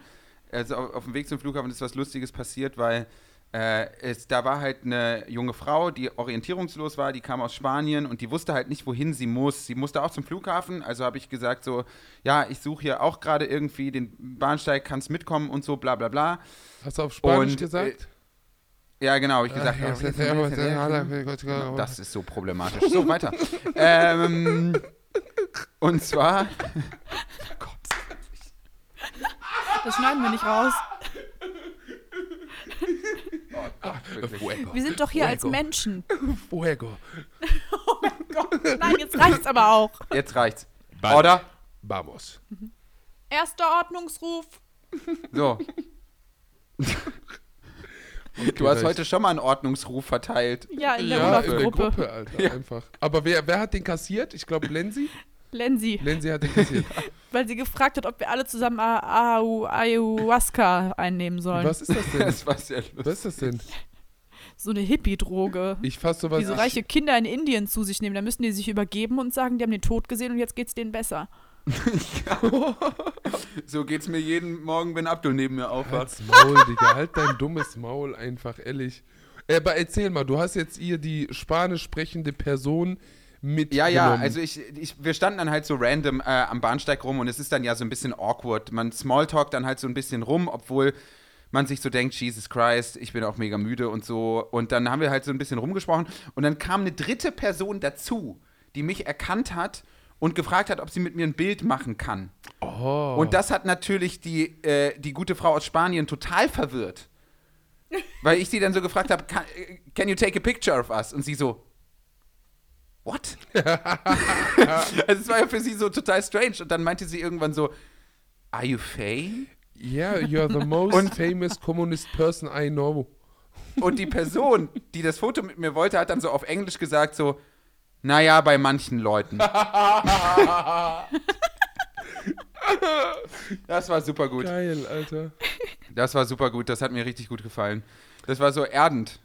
Also auf, auf dem Weg zum Flughafen ist was Lustiges passiert, weil äh, es, da war halt eine junge Frau, die orientierungslos war, die kam aus Spanien und die wusste halt nicht, wohin sie muss. Sie musste auch zum Flughafen, also habe ich gesagt so, ja, ich suche hier auch gerade irgendwie den Bahnsteig, kannst mitkommen und so, bla bla bla. Hast du auf Spanisch Und, gesagt? Ja, genau, ich gesagt. Das ist so problematisch. So, weiter. ähm, und zwar. Das schneiden wir nicht raus. Wirklich. Wir sind doch hier als Fuego. Menschen. Fuego. Gott, nein, jetzt reicht's aber auch. Jetzt reicht's. Bye. Oder? Vamos. Erster Ordnungsruf. So. Okay, Du hast heute schon mal einen Ordnungsruf verteilt. Ja, in der Ja, in der. Gruppe, Alter, einfach. Aber wer, wer hat den kassiert? Ich glaube, Lenzi. Lenzi, Lenzi hat den kassiert. weil sie gefragt hat, ob wir alle zusammen A- Au- Ayahuasca einnehmen sollen. Was ist das denn? Das war sehr lustig. Was ist das denn? So eine Hippie-Droge. Ich fasse sowas. Die so reiche Kinder in Indien zu sich nehmen. Da müssen die sich übergeben und sagen, die haben den Tod gesehen und jetzt geht's denen besser. So geht's mir jeden Morgen, wenn Abdul neben mir aufwacht. Halt's Maul, Digga. Halt dein dummes Maul einfach, ehrlich. Äh, Aber erzähl mal, du hast jetzt hier die spanisch sprechende Person mit. Ja, ja, also ich, ich, wir standen dann halt so random äh, am Bahnsteig rum und es ist dann ja so ein bisschen awkward. Man smalltalkt dann halt so ein bisschen rum, obwohl man sich so denkt, Jesus Christ, ich bin auch mega müde und so. Und dann haben wir halt so ein bisschen rumgesprochen und dann kam eine dritte Person dazu, die mich erkannt hat und gefragt hat, ob sie mit mir ein Bild machen kann. Oh. Und das hat natürlich die, äh, die gute Frau aus Spanien total verwirrt. Weil ich sie dann so gefragt habe, can, äh, can you take a picture of us? Und sie so, what? also es war ja für sie so total strange. Und dann meinte sie irgendwann so, are you Faye? Yeah, you're the most Und- famous communist person I know. Und die Person, die das Foto mit mir wollte, hat dann so auf Englisch gesagt so, naja, bei manchen Leuten. das war super gut. Geil, Alter. Das war super gut. Das hat mir richtig gut gefallen. Das war so erdend.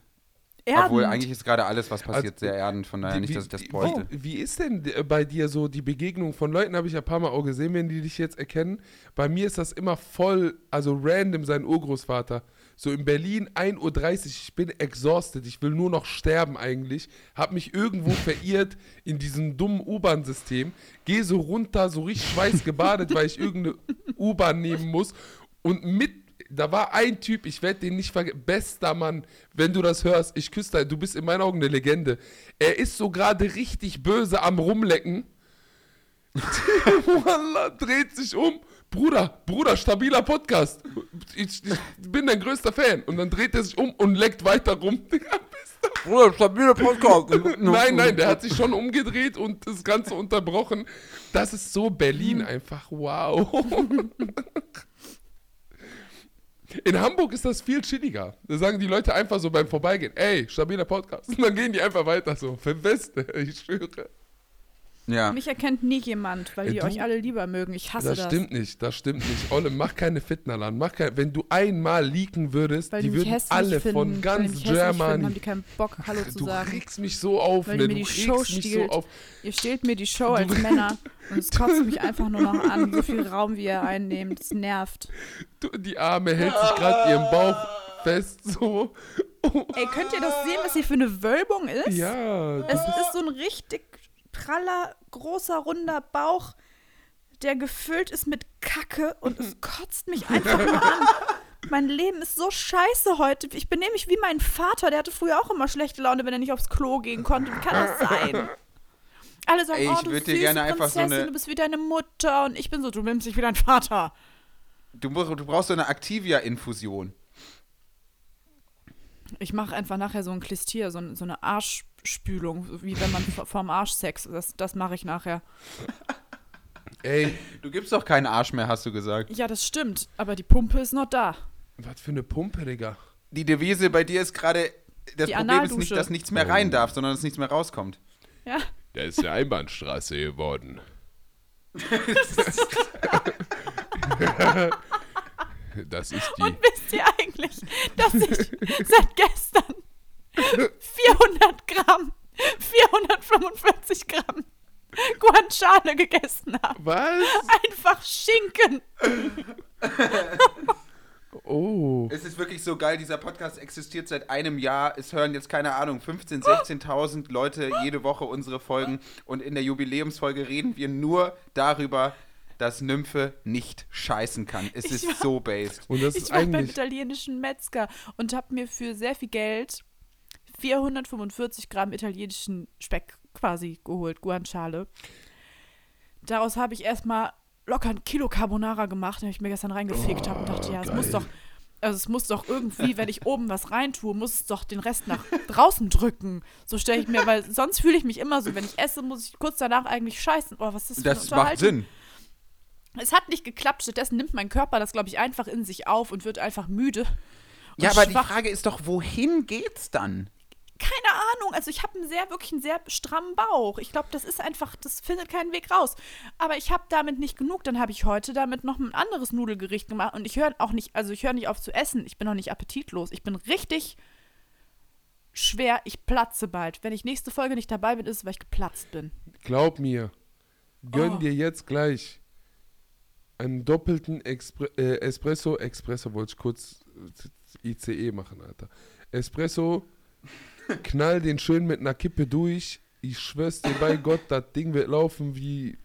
Erdend. Obwohl eigentlich ist gerade alles, was passiert, Also, sehr erdend. Von daher Die- nicht, wie- dass ich das bräuchte. Wie, wie ist denn äh, bei dir so die Begegnung von Leuten? Habe ich ja ein paar Mal auch gesehen, wenn die dich jetzt erkennen. Bei mir ist das immer voll, also random, sein Urgroßvater. So in Berlin 1.30 Uhr, ich bin exhausted, ich will nur noch sterben eigentlich. Hab mich irgendwo verirrt in diesem dummen U-Bahn-System. Gehe so runter, so richtig schweißgebadet, weil ich irgendeine U-Bahn nehmen muss. Und mit da war ein Typ, ich werde den nicht vergessen. Bester Mann, wenn du das hörst, ich küsse dich, du bist in meinen Augen eine Legende. Er ist so gerade richtig böse am Rumlecken. Wallah, dreht sich um. Bruder, Bruder, stabiler Podcast. Ich, ich bin dein größter Fan. Und dann dreht er sich um und leckt weiter rum. Bruder, stabile Podcast. Nein, nein, der hat sich schon umgedreht und das Ganze unterbrochen. Das ist so Berlin einfach. Wow. In Hamburg ist das viel chilliger. Da sagen die Leute einfach so beim Vorbeigehen, ey, stabiler Podcast. Und dann gehen die einfach weiter so. Für Beste, ich schwöre. Ja. Mich erkennt nie jemand, weil Äh, die du- euch alle lieber mögen. Ich hasse Das das. stimmt nicht, das stimmt nicht. Olle, mach keine Fitnerland. Mach kein, wenn du einmal leaken würdest, Weil die die würden alle finden. von ganz hässlich finden, Germany. haben die keinen Bock, Hallo zu Du sagen. regst mich so auf, Weil ne? Du mir die Show regst mich so auf. Ihr stehlt mir die Show als Männer und es kotzt mich einfach nur noch an, so viel Raum, wie ihr einnehmt. Das nervt. Du, die Arme hält sich gerade ihren Bauch fest, so. Ey, könnt ihr das sehen, was hier für eine Wölbung ist? Ja, Es ist so ein richtig praller, großer, runder Bauch, der gefüllt ist mit Kacke und es kotzt mich einfach nur an. Mein Leben ist so scheiße heute. Ich bin nämlich wie mein Vater, der hatte früher auch immer schlechte Laune, wenn er nicht aufs Klo gehen konnte. Wie kann das sein? Alle sagen, Ey, ich oh, du süße gerne einfach so Prinzessin, eine- du bist wie deine Mutter. Und ich bin so, du nimmst dich wie dein Vater. Du, du brauchst so eine Activia-Infusion. Ich mache einfach nachher so ein Klistier, so, so eine Arschspülung, so wie wenn man vorm Arschsex, das, das mache ich nachher. ey, Du gibst doch keinen Arsch mehr, hast du gesagt. Ja, das stimmt, aber die Pumpe ist noch da. was für eine Pumpe, Digga. Die Devise bei dir ist gerade, das Die Problem ist nicht, dass nichts mehr rein darf, sondern dass nichts mehr rauskommt. Ja. Der ist eine Einbahnstraße geworden. das ist die. Und wisst ihr eigentlich, dass ich seit gestern 400 Gramm, 445 Gramm Guanciale gegessen habe? Was? Einfach Schinken. Oh. Es ist wirklich so geil, dieser Podcast existiert seit einem Jahr. Es hören jetzt, keine Ahnung, 15.000, 16.000 Leute jede Woche unsere Folgen. Und in der Jubiläumsfolge reden wir nur darüber, dass Nymphe nicht scheißen kann. Es ist war- so based. Und das Ich ist war beim italienischen Metzger und habe mir für sehr viel Geld 445 Gramm italienischen Speck quasi geholt, Guanciale. Daraus habe ich erstmal locker ein Kilo Carbonara gemacht, den ich mir gestern reingefickt habe und dachte, ja, es muss geil. doch, also es muss doch irgendwie, wenn ich oben was reintue, muss es doch den Rest nach draußen drücken. So stelle ich mir, weil sonst fühle ich mich immer so, wenn ich esse, muss ich kurz danach eigentlich scheißen. Oh, was ist das für Das macht? Sinn. Es hat nicht geklappt, stattdessen nimmt mein Körper das, glaube ich, einfach in sich auf und wird einfach müde. Ja, aber die schwach. Frage ist doch, wohin geht's dann? Keine Ahnung, also ich habe einen sehr, wirklich einen sehr strammen Bauch. Ich glaube, das ist einfach, das findet keinen Weg raus. Aber ich habe damit nicht genug. Dann habe ich heute damit noch ein anderes Nudelgericht gemacht und ich höre auch nicht, also ich höre nicht auf zu essen. Ich bin noch nicht appetitlos. Ich bin richtig schwer. Ich platze bald. Wenn ich nächste Folge nicht dabei bin, ist es, weil ich geplatzt bin. Glaub mir. Gönn Oh. dir jetzt gleich einen doppelten Expre äh, Espresso. Espresso wollte ich kurz äh, ICE machen, Alter. Espresso, knall den schön mit einer Kippe durch. Ich schwör's dir bei Gott, das Ding wird laufen wie.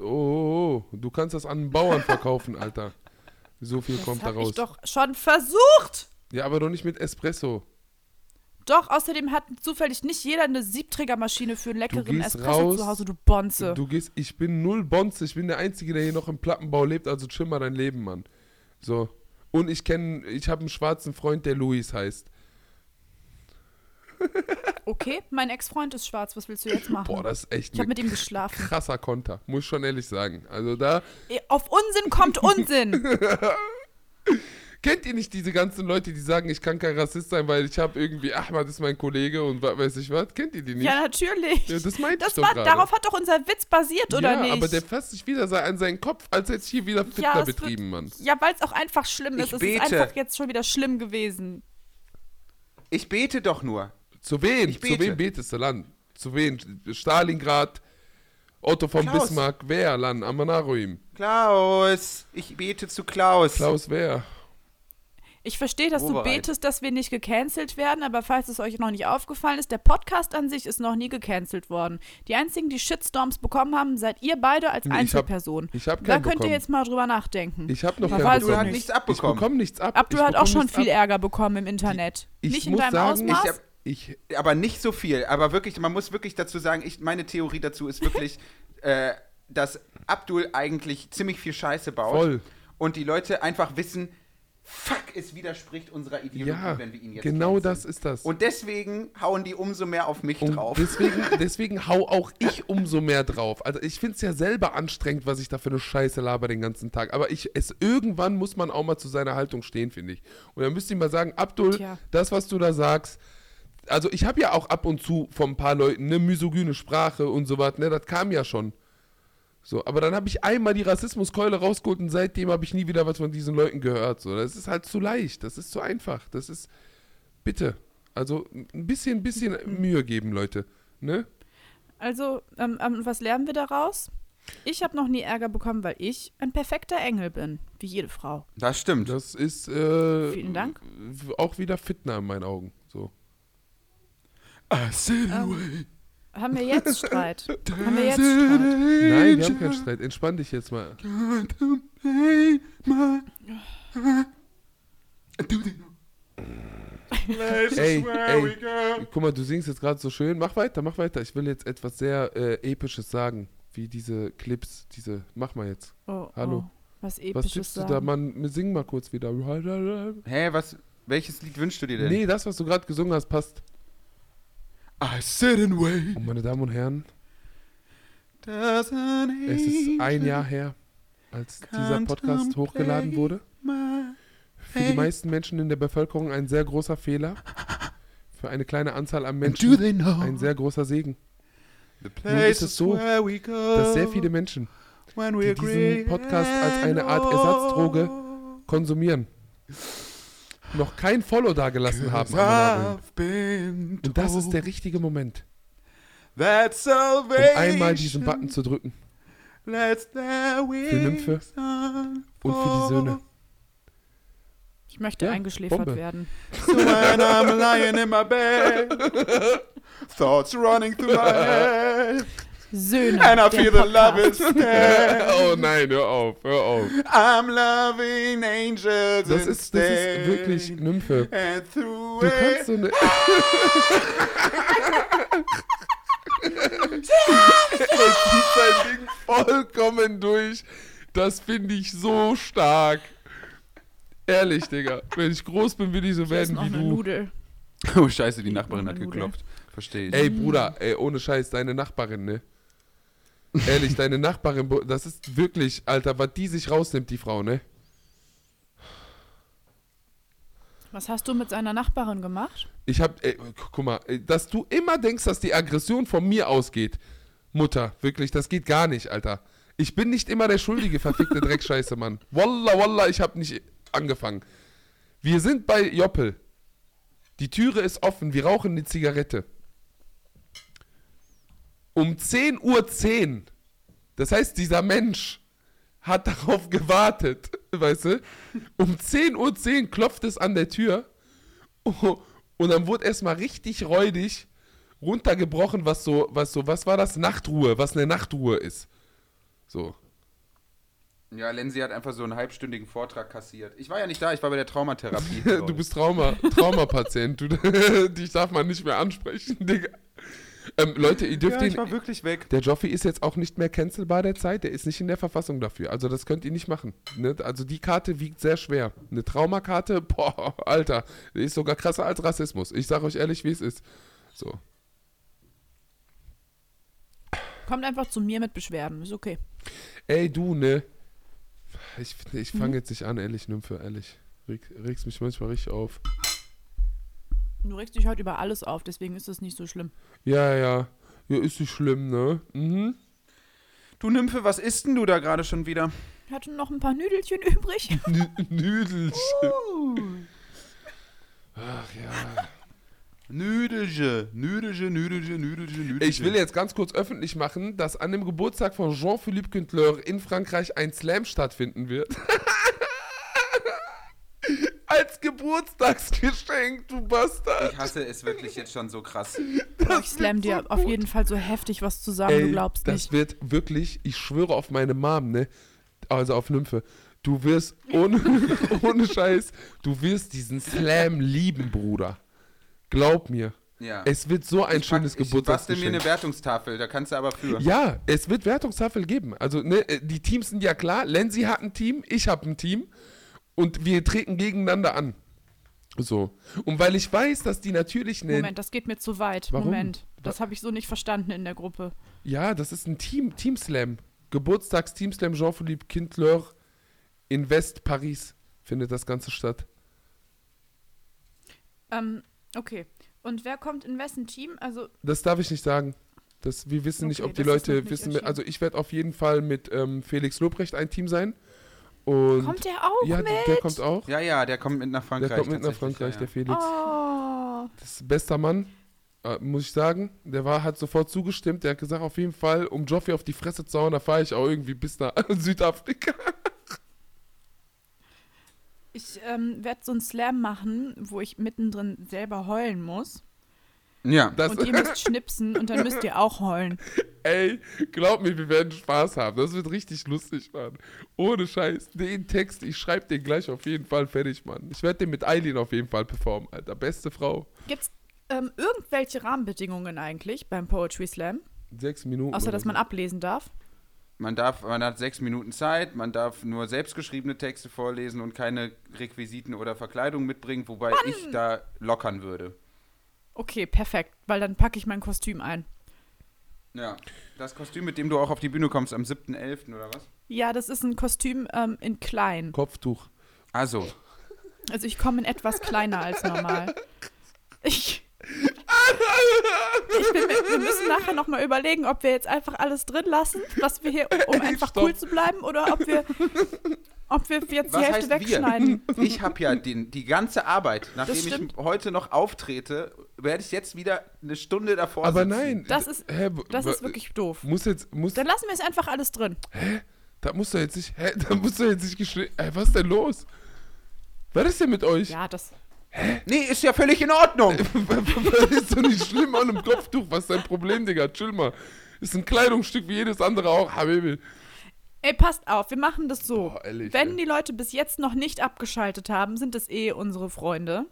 Oh, oh, oh. du kannst das an einen Bauern verkaufen, Alter. So viel Das kommt da habe ich doch schon versucht. Ja, aber doch nicht mit Espresso. Doch, außerdem hat zufällig nicht jeder eine Siebträgermaschine für einen leckeren Espresso raus, zu Hause, du Bonze. Du gehst, ich bin null Bonze, ich bin der Einzige, der hier noch im Plattenbau lebt, also chill mal dein Leben, Mann. So. Und ich kenne, ich habe einen schwarzen Freund, der Luis heißt. Okay, mein Ex-Freund ist schwarz, was willst du jetzt machen? Boah, das ist echt ich habe ein mit ihm geschlafen. krasser Konter, muss ich schon ehrlich sagen. Also da, Auf Unsinn kommt Unsinn. kennt ihr nicht diese ganzen Leute, die sagen, ich kann kein Rassist sein, weil ich habe irgendwie, Ahmad ist mein Kollege und weiß ich was? Kennt ihr die nicht? ja, natürlich. Ja, das meinte ich das doch war, gerade. darauf hat doch unser Witz basiert, oder ja, nicht? aber der fasst sich wieder an seinen Kopf, als hätte ich hier wieder Fitner Ja, es wird- betrieben, Mann. ja, weil es auch einfach schlimm ist. Ich es bete. ist einfach jetzt schon wieder schlimm gewesen. Ich bete doch nur. Zu wen? Ich Zu bete. wem betest du, Land? Zu wen? Stalingrad, Otto von Klaus. Bismarck, wer, Land? Amanaruim. Klaus, ich bete zu Klaus. Klaus, wer? Ich verstehe, dass du betest, dass wir nicht gecancelt werden, aber falls es euch noch nicht aufgefallen ist, der Podcast an sich ist noch nie gecancelt worden. Die einzigen, die Shitstorms bekommen haben, seid ihr beide als Nee, ich hab- Einzelperson. ich hab Da könnt ihr jetzt mal drüber nachdenken. Ich habe noch Ja, keinen ich bekommen. nicht. nichts Ich abbekommen. bekomme nichts ab. Abdul ich hat auch schon viel ab. Ärger bekommen im Internet. Ich nicht in muss deinem sagen, Ausmaß. Ich hab- Ich, aber nicht so viel. Aber wirklich, man muss wirklich dazu sagen, ich, meine Theorie dazu ist wirklich, äh, dass Abdul eigentlich ziemlich viel Scheiße baut. Voll. Und die Leute einfach wissen, fuck, es widerspricht unserer Ideologie, ja, wenn wir ihn jetzt genau das ist das. Und deswegen hauen die umso mehr auf mich Und drauf. deswegen, deswegen hau auch ich umso mehr drauf. Also ich finde es ja selber anstrengend, was ich da für eine Scheiße laber den ganzen Tag. Aber ich, es, irgendwann muss man auch mal zu seiner Haltung stehen, finde ich. Und dann müsst ihr mal sagen, Abdul, Tja. das, was du da sagst, also ich habe ja auch ab und zu von ein paar Leuten eine misogyne Sprache und so was, ne, das kam ja schon. So, aber dann habe ich einmal die Rassismuskeule rausgeholt und seitdem habe ich nie wieder was von diesen Leuten gehört. So, das ist halt zu leicht, das ist zu einfach. Das ist, bitte, also ein bisschen, bisschen Mühe geben, Leute. Ne? Also, ähm, ähm, was lernen wir daraus? Ich habe noch nie Ärger bekommen, weil ich ein perfekter Engel bin, wie jede Frau. Das stimmt. Das ist äh, Vielen Dank. auch wieder Fitner in meinen Augen. So. Ähm, haben wir jetzt Streit? haben wir jetzt Streit? Nein, wir haben keinen Streit. Entspann dich jetzt mal. Ey, ey, guck mal, du singst jetzt gerade so schön. Mach weiter, mach weiter. Ich will jetzt etwas sehr äh, Episches sagen. Wie diese Clips, diese. Mach mal jetzt. Oh, Hallo. Oh, was Was episches sitzt du sagen. da, Mann? Sing mal kurz wieder. Hä, was, welches Lied wünschst du dir denn? Nee, das, was du gerade gesungen hast, passt. I sit and wait. Und meine Damen und Herren, es ist ein Jahr her, als dieser Podcast hochgeladen wurde. Für die meisten Menschen in der Bevölkerung ein sehr großer Fehler. Für eine kleine Anzahl an Menschen do they know ein sehr großer Segen. the Nun ist es so, Dass sehr viele Menschen die diesen Podcast als eine Art Ersatzdroge konsumieren, noch kein Follow dagelassen haben. und das ist der richtige Moment, that um einmal diesen Button zu drücken. Für Nymphe Und für die Söhne. Ich möchte Ja, eingeschläfert Bombe. werden. So when I'm lying in my bed, thoughts running through my head, Söhne. and I der feel the love is oh nein, hör auf, hör auf. I'm loving angels Das ist, das ist wirklich. Nymphe. Du kannst so eine. er zieht sein Ding vollkommen durch. Das finde ich so stark. Ehrlich, Digga. Wenn ich groß bin, will ich so ist werden noch wie eine du. Nudel. Oh, scheiße, die Nachbarin hat geklopft. Verstehe ich. Ey, Bruder, ey, ohne Scheiß, deine Nachbarin, ne? Ehrlich, deine Nachbarin, das ist wirklich, Alter, was die sich rausnimmt, die Frau, ne? Was hast du mit seiner Nachbarin gemacht? Ich hab, ey, gu- guck mal, dass du immer denkst, dass die Aggression von mir ausgeht. Mutter, wirklich, das geht gar nicht, Alter. Ich bin nicht immer der schuldige, verfickte Dreckscheiße, Mann. Wallah, wallah, ich hab nicht angefangen. Wir sind bei Joppel. Die Türe ist offen, wir rauchen eine Zigarette. Um 10.10 Uhr, 10, das heißt, dieser Mensch hat darauf gewartet, weißt du? Um 10.10 Uhr 10 klopft es an der Tür und dann wurde erstmal richtig räudig runtergebrochen, was so, was so, was war das? Nachtruhe, was eine Nachtruhe ist. So. Ja, Lenzi hat einfach so einen halbstündigen Vortrag kassiert. Ich war ja nicht da, ich war bei der Traumatherapie. Du bist Trauma, Traumapatient. Du, dich darf man nicht mehr ansprechen, Digga. Ähm, Leute, ihr dürft ja, ich ihn. war wirklich weg. Der Joffi ist jetzt auch nicht mehr cancelbar derzeit, der ist nicht in der Verfassung dafür. Also das könnt ihr nicht machen. Ne? Also die Karte wiegt sehr schwer. Eine Traumakarte, boah, Alter, die ist sogar krasser als Rassismus. Ich sag euch ehrlich, wie es ist. So. Kommt einfach zu mir mit Beschwerden. Ist okay. Ey, du, ne? Ich, ich fange Mhm. jetzt nicht an, ehrlich, Nymphe, ehrlich. Reg, regst mich manchmal richtig auf. Du regst dich heute über alles auf, deswegen ist das nicht so schlimm. Ja, ja. Ja, ist nicht schlimm, ne? Mhm. Du Nymphe, was isst denn du da gerade schon wieder? Ich hatte noch ein paar Nüdelchen übrig. Nü Nüdelchen. Ach ja. Nüdelche, Nüdelche, Nüdelche, Nüdelche, Nüdelche. Ich will jetzt ganz kurz öffentlich machen, dass an dem Geburtstag von Jean-Philippe Quintleur in Frankreich ein Slam stattfinden wird. Als Geburtstagsgeschenk, du Bastard. Ich hasse es wirklich jetzt schon so krass. Boah, ich slam dir auf jeden Fall so heftig was zusammen, du glaubst das nicht. wird wirklich, ich schwöre auf meine Mom, ne? Also auf Nymphe. Du wirst, ohne, ohne Scheiß, du wirst diesen Slam lieben, Bruder. Glaub mir. Ja. Es wird so ein ich pack- schönes Ich bastel mir Geburtstagsgeschenk. eine Wertungstafel, da kannst du aber für. Ja, es wird Wertungstafel geben. Also, ne, äh, die Teams sind ja klar. Lenzi hat ein Team, ich habe ein Team. Und wir treten gegeneinander an. So. Und weil ich weiß, dass die natürlich eine. Moment, das geht mir zu weit. Warum? Moment. Das habe ich so nicht verstanden in der Gruppe. Ja, das ist ein Team, Team Slam. Geburtstags-Team Slam Jean-Philippe Kindleur in West-Paris findet das Ganze statt. Ähm, okay. Und wer kommt in wessen Team? Also, Das darf ich nicht sagen. Das, wir wissen nicht, Okay, ob die Leute nicht wissen. Also ich werde auf jeden Fall mit ähm, Felix Lobrecht ein Team sein. Und kommt der auch ja, mit? der kommt auch. Ja, ja, der kommt mit nach Frankreich. Der kommt mit nach Frankreich, ja, der. Felix. Oh. Das ist bester Mann, äh, muss ich sagen. Der war, hat sofort zugestimmt. Der hat gesagt, auf jeden Fall, um Joffrey auf die Fresse zu hauen, da fahre ich auch irgendwie bis nach Südafrika. Ich ähm, werde so einen Slam machen, wo ich mittendrin selber heulen muss. Ja, Das, Und ihr müsst schnipsen und dann müsst ihr auch heulen. ey, glaub mir, wir werden Spaß haben. Das wird richtig lustig, Mann. Ohne Scheiß. Den Text, ich schreibe den gleich auf jeden Fall fertig, Mann. Ich werde den mit Eileen auf jeden Fall performen, Alter. Beste Frau. Gibt's ähm, irgendwelche Rahmenbedingungen eigentlich beim Poetry Slam? Sechs Minuten. Außer, dass man ablesen darf? man darf, man hat sechs Minuten Zeit, man darf nur selbstgeschriebene Texte vorlesen und keine Requisiten oder Verkleidung mitbringen, wobei ich da lockern würde. Okay, perfekt, weil dann packe ich mein Kostüm ein. Ja. Das Kostüm, mit dem du auch auf die Bühne kommst am 7.11. oder was? Ja, das ist ein Kostüm ähm, in klein. Kopftuch. Also, Also ich komme in etwas kleiner als normal. Ich, ich bin, wir müssen nachher nochmal überlegen, ob wir jetzt einfach alles drin lassen, was wir hier, um einfach stopp. cool zu bleiben, oder ob wir, ob wir jetzt die was Hälfte heißt wegschneiden. wir? Ich habe ja den, die ganze Arbeit, nachdem ich heute noch auftrete, werde ich jetzt wieder eine Stunde davor Aber sitzen. nein. Das ist- hä, Das ist wirklich doof. Muss jetzt, muss, Dann lassen wir es einfach alles drin. da muss doch jetzt nicht, hä, da muss doch jetzt nicht geschnitten, ey, was ist denn los? Was ist denn mit euch? Ja, das. Nee, ist ja völlig in Ordnung. Das ist doch nicht schlimm an einem Kopftuch. Was ist dein Problem, Digga? Chill mal. Ist ein Kleidungsstück wie jedes andere auch, Habibi. Ey, passt auf, wir machen das so. Boah, ehrlich, Wenn ey. die Leute bis jetzt noch nicht abgeschaltet haben, sind es eh unsere Freunde.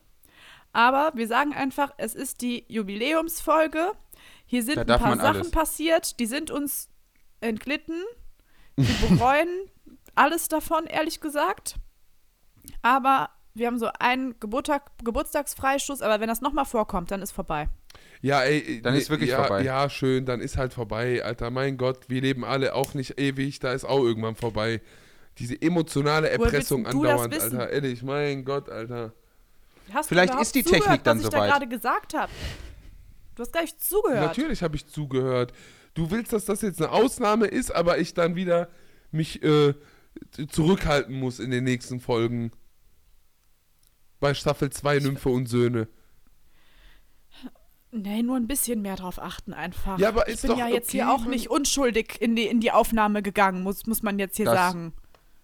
Aber wir sagen einfach, es ist die Jubiläumsfolge. Hier sind Da ein paar Sachen alles. passiert, die sind uns entglitten. Wir bereuen alles davon, ehrlich gesagt. Aber wir haben so einen Geburtstag, Geburtstagsfreistoß, aber wenn das nochmal vorkommt, dann ist vorbei. Ja, ey. Dann nee, ist wirklich ja, vorbei. Ja, schön, dann ist halt vorbei, Alter. Mein Gott, wir leben alle auch nicht ewig, da ist auch irgendwann vorbei. Diese emotionale Erpressung andauernd? Alter. Ehrlich, mein Gott, Alter. Hast Vielleicht ist die zugehört, Technik dann was ich soweit. da gerade gesagt habe? Du hast gar nicht zugehört. Natürlich habe ich zugehört. Du willst, dass das jetzt eine Ausnahme ist, aber ich dann wieder mich äh, zurückhalten muss in den nächsten Folgen. Bei Staffel 2 Nymphe und Söhne. Nee, nur ein bisschen mehr drauf achten einfach. Ja, aber ich ist bin doch ja jetzt hier auch nicht unschuldig in die, in die Aufnahme gegangen, muss, muss man jetzt hier Das- sagen.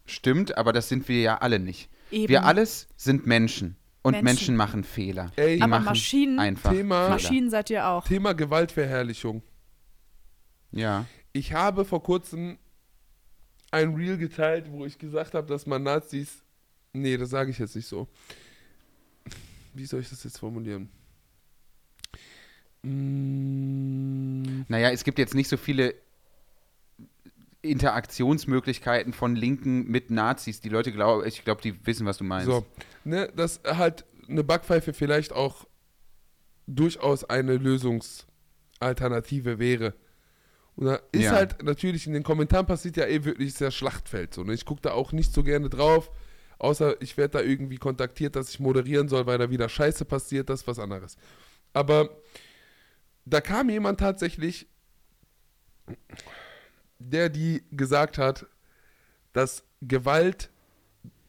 Stimmt, aber das sind wir ja alle nicht. Eben. Wir alles sind Menschen. Und Menschen, Menschen. machen Fehler. Ey, Die Aber machen Maschinen- einfach Thema- Fehler. Maschinen seid ihr auch. Thema Gewaltverherrlichung. Ja. Ich habe vor kurzem ein Reel geteilt, wo ich gesagt habe, dass man Nazis. Nee, das sage ich jetzt nicht so. Wie soll ich das jetzt formulieren? Mm, Naja, es gibt jetzt nicht so viele Interaktionsmöglichkeiten von Linken mit Nazis. Die Leute glauben, ich glaube, die wissen, was du meinst. so, ne, dass halt eine Backpfeife vielleicht auch durchaus eine Lösungsalternative wäre. Und da ist Ja. halt natürlich in den Kommentaren passiert ja eh wirklich sehr Schlachtfeld. So, ne? Ich gucke da auch nicht so gerne drauf, außer ich werde da irgendwie kontaktiert, dass ich moderieren soll, weil da wieder Scheiße passiert, das ist was anderes. Aber da kam jemand tatsächlich, der die gesagt hat, dass Gewalt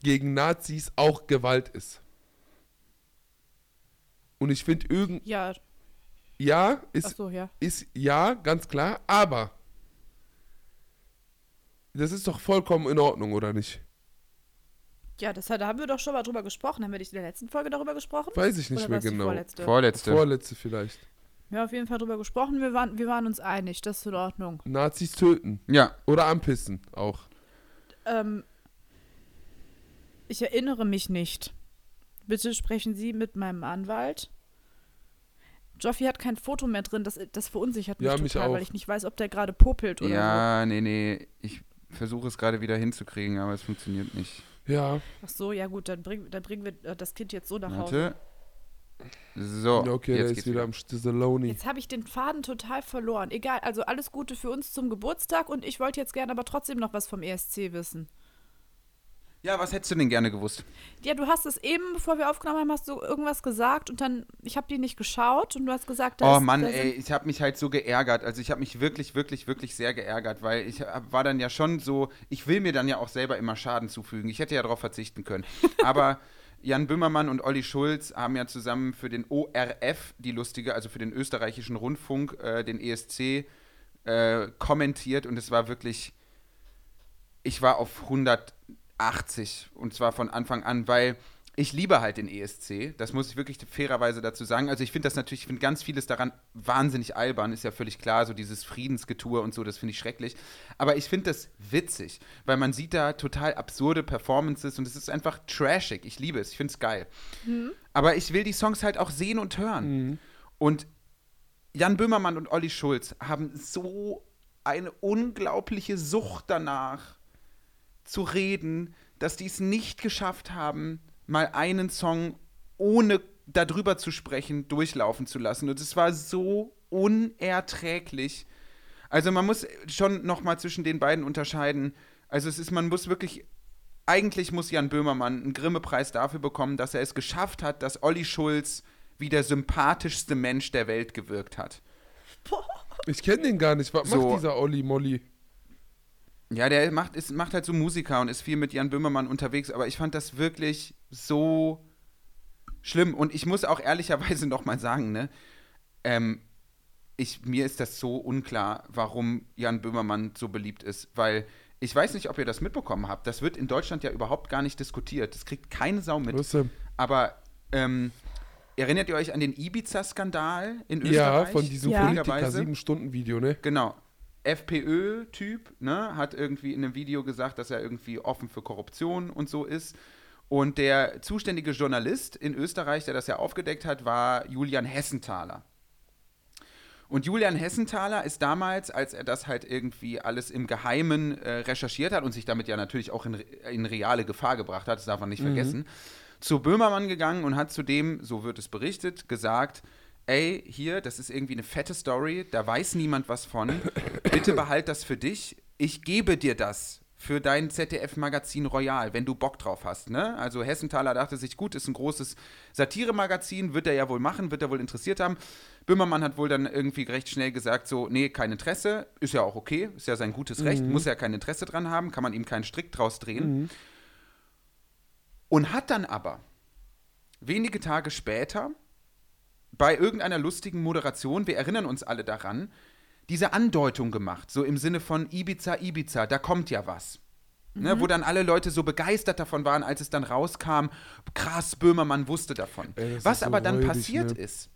gegen Nazis auch Gewalt ist. Und ich finde irgend Ja, ja, ist so, ja. ist ja, ganz klar, aber das ist doch vollkommen in Ordnung, oder nicht? Ja, das, da haben wir doch schon mal drüber gesprochen. Haben wir nicht in der letzten Folge darüber gesprochen? Weiß ich nicht Oder mehr genau. Vorletzte? Vorletzte. Vorletzte vielleicht. Wir haben auf jeden Fall drüber gesprochen. Wir waren, wir waren uns einig. Das ist in Ordnung. Nazis töten. ja. Oder anpissen auch. Ähm, ich erinnere mich nicht. Bitte sprechen Sie mit meinem Anwalt. Joffi hat kein Foto mehr drin. Das, das verunsichert mich Ja, total, mich auch. weil ich nicht weiß, ob der gerade popelt oder Ja, nee, nee. Ich versuche es gerade wieder hinzukriegen, aber es funktioniert nicht. Ja, so. Ach so, ja gut, dann, bring, dann bringen wir äh, das Kind jetzt so nach Hause. Warte. So, ja okay, der jetzt ist geht's wieder wieder. am Stallone. Jetzt habe ich den Faden total verloren. Egal, also alles Gute für uns zum Geburtstag und ich wollte jetzt gerne aber trotzdem noch was vom ESC wissen. Ja, was hättest du denn gerne gewusst? Ja, du hast es eben, bevor wir aufgenommen haben, hast du irgendwas gesagt und dann, ich habe die nicht geschaut und du hast gesagt, Oh dass- Mann, da sind- ey, ich habe mich halt so geärgert. Also ich habe mich wirklich, wirklich, wirklich sehr geärgert, weil ich war dann ja schon so, ich will mir dann ja auch selber immer Schaden zufügen. Ich hätte ja darauf verzichten können. Aber Jan Böhmermann und Olli Schulz haben ja zusammen für den ORF, die lustige, also für den österreichischen Rundfunk, äh, den ESC, äh, kommentiert und es war wirklich, ich war auf 180 und zwar von Anfang an, weil ich liebe halt den ESC, das muss ich wirklich fairerweise dazu sagen. Also ich finde das natürlich, ich finde ganz vieles daran wahnsinnig albern, ist ja völlig klar, so dieses Friedensgetue und so, das finde ich schrecklich. Aber ich finde das witzig, weil man sieht da total absurde Performances und es ist einfach trashig. Ich liebe es, ich finde es geil. Aber ich will die Songs halt auch sehen und hören. Und Jan Böhmermann und Olli Schulz haben so eine unglaubliche Sucht danach zu reden, dass die es nicht geschafft haben, mal einen Song ohne darüber zu sprechen, durchlaufen zu lassen. Und es war so unerträglich. Also man muss schon noch mal zwischen den beiden unterscheiden. Also es ist, man muss wirklich, eigentlich muss Jan Böhmermann einen Grimme-Preis dafür bekommen, dass er es geschafft hat, dass Olli Schulz wie der sympathischste Mensch der Welt gewirkt hat. Ich kenne den gar nicht. Was So. macht dieser Olli Molly? Ja, der macht, ist, macht halt so Musiker und ist viel mit Jan Böhmermann unterwegs, aber ich fand das wirklich so schlimm. Und ich muss auch ehrlicherweise noch mal sagen, ne, ähm, ich, mir ist das so unklar, warum Jan Böhmermann so beliebt ist, weil ich weiß nicht, ob ihr das mitbekommen habt. Das wird in Deutschland ja überhaupt gar nicht diskutiert. Das kriegt keine Sau mit. Denn? Aber ähm, erinnert ihr euch an den Ibiza-Skandal in Österreich? Ja, von diesem Ja. Politiker Witzigerweise. 7-Stunden-Video, ne? Genau. FPÖ-Typ, ne, hat irgendwie in einem Video gesagt, dass er irgendwie offen für Korruption und so ist. Und der zuständige Journalist in Österreich, der das ja aufgedeckt hat, war Julian Hessenthaler. Und Julian Hessenthaler ist damals, als er das halt irgendwie alles im Geheimen äh, recherchiert hat und sich damit ja natürlich auch in, in reale Gefahr gebracht hat, das darf man nicht vergessen, zu Böhmermann gegangen und hat zudem, so wird es berichtet, gesagt, ey, hier, das ist irgendwie eine fette Story, da weiß niemand was von, bitte behalt das für dich, ich gebe dir das für dein ZDF-Magazin Royal, wenn du Bock drauf hast. Ne? Also Hessenthaler dachte sich, gut, ist ein großes Satiremagazin, wird er ja wohl machen, wird er wohl interessiert haben. Böhmermann hat wohl dann irgendwie recht schnell gesagt, so, nee, kein Interesse, ist ja auch okay, ist ja sein gutes Recht, muss er kein Interesse dran haben, kann man ihm keinen Strick draus drehen. Und hat dann aber wenige Tage später bei irgendeiner lustigen Moderation, wir erinnern uns alle daran, diese Andeutung gemacht, so im Sinne von Ibiza, Ibiza, da kommt ja was. Ne, wo dann alle Leute so begeistert davon waren, als es dann rauskam, krass, Böhmermann wusste davon. Ey, was so aber dann räudig, passiert ne? ist,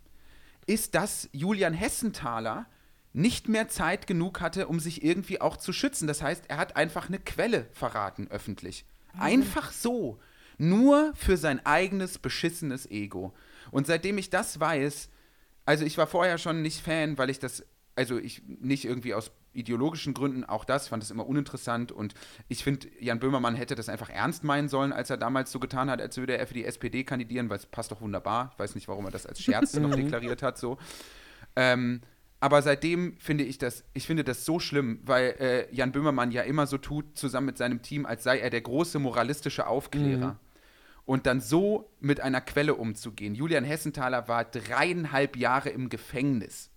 ist, dass Julian Hessenthaler nicht mehr Zeit genug hatte, um sich irgendwie auch zu schützen. Das heißt, er hat einfach eine Quelle verraten öffentlich. Einfach so. Nur für sein eigenes beschissenes Ego. Und seitdem ich das weiß, also ich war vorher schon nicht Fan, weil ich das, also ich nicht irgendwie aus ideologischen Gründen, auch das, fand es immer uninteressant und ich finde, Jan Böhmermann hätte das einfach ernst meinen sollen, als er damals so getan hat, als würde er für die SPD kandidieren, weil es passt doch wunderbar. Ich weiß nicht, warum er das als Scherz noch deklariert hat, so. Ähm, aber seitdem finde ich das, ich finde das so schlimm, weil äh, Jan Böhmermann ja immer so tut, zusammen mit seinem Team, als sei er der große moralistische Aufklärer. Und dann so mit einer Quelle umzugehen. Julian Hessenthaler war dreieinhalb Jahre im Gefängnis.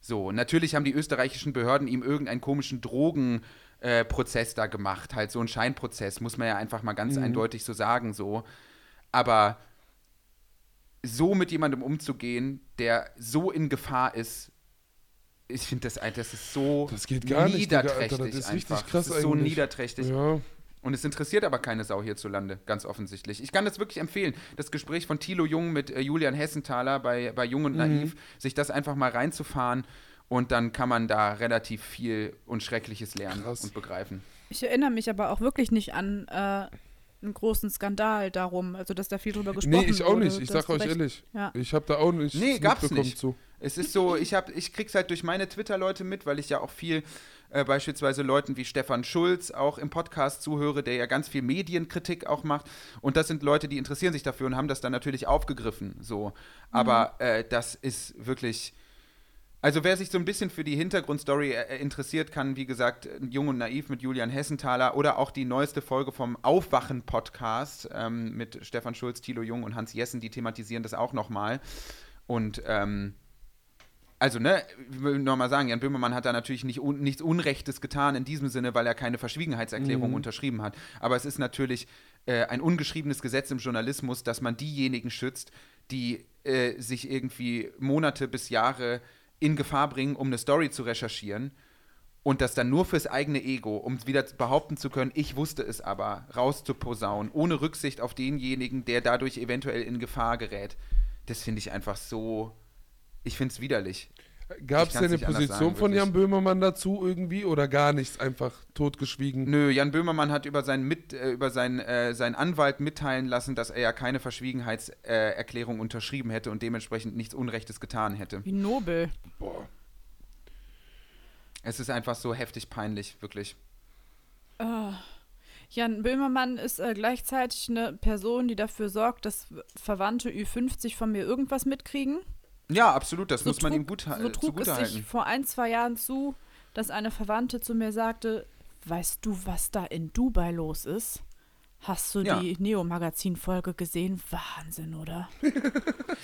So, natürlich haben die österreichischen Behörden ihm irgendeinen komischen Drogenprozess äh, da gemacht, halt so einen Scheinprozess, muss man ja einfach mal ganz eindeutig so sagen, so. Aber so mit jemandem umzugehen, der so in Gefahr ist, ich finde das, das ist so Das geht gar nicht, Digga, niederträchtig Alter, das ist richtig einfach. krass das ist so eigentlich. niederträchtig. Ja. Und es interessiert aber keine Sau hierzulande, ganz offensichtlich. Ich kann das wirklich empfehlen. Das Gespräch von Thilo Jung mit äh, Julian Hessenthaler bei, bei Jung Mhm. und Naiv, sich das einfach mal reinzufahren und dann kann man da relativ viel und Schreckliches lernen Krass. und begreifen. Ich erinnere mich aber auch wirklich nicht an äh, einen großen Skandal darum, also dass da viel drüber gesprochen Nee, ich auch wurde. nicht. Ich sag euch recht. ehrlich. Ja. Ich habe da auch nicht Nee, gab's nicht. zu. Es ist so, ich, hab, ich krieg's halt durch meine Twitter-Leute mit, weil ich ja auch viel äh, beispielsweise Leuten wie Stefan Schulz auch im Podcast zuhöre, der ja ganz viel Medienkritik auch macht. Und das sind Leute, die interessieren sich dafür und haben das dann natürlich aufgegriffen. So. Aber äh, das ist wirklich. Also wer sich so ein bisschen für die Hintergrundstory äh, interessiert, kann, wie gesagt, Jung und Naiv mit Julian Hessenthaler oder auch die neueste Folge vom Aufwachen-Podcast ähm, mit Stefan Schulz, Thilo Jung und Hans Jessen, die thematisieren das auch nochmal. Und ähm, also, ne, ich will nochmal sagen, Jan Böhmermann hat da natürlich nicht un nichts Unrechtes getan in diesem Sinne, weil er keine Verschwiegenheitserklärung Mhm. unterschrieben hat. Aber es ist natürlich äh, ein ungeschriebenes Gesetz im Journalismus, dass man diejenigen schützt, die äh, sich irgendwie Monate bis Jahre in Gefahr bringen, um eine Story zu recherchieren. Und das dann nur fürs eigene Ego, um wieder behaupten zu können, ich wusste es aber, rauszuposaunen, ohne Rücksicht auf denjenigen, der dadurch eventuell in Gefahr gerät. Das finde ich einfach so. Ich finde es widerlich. Gab es denn eine Position sagen, von. Jan Böhmermann dazu irgendwie oder gar nichts, einfach totgeschwiegen? Nö, Jan Böhmermann hat über seinen, Mit, äh, über seinen, äh, seinen Anwalt mitteilen lassen, dass er ja keine Verschwiegenheitserklärung äh, unterschrieben hätte und dementsprechend nichts Unrechtes getan hätte. Wie nobel. Boah. Es ist einfach so heftig peinlich, wirklich. Jan Böhmermann ist äh, gleichzeitig eine Person, die dafür sorgt, dass Verwandte Ü50 von mir irgendwas mitkriegen. Ja, absolut, das So muss man trug- ihm gut So trug es sich vor ein, zwei Jahren zu, dass eine Verwandte zu mir sagte, weißt du, was da in Dubai los ist? Hast du Ja. die Neo-Magazin-Folge gesehen? Wahnsinn, oder?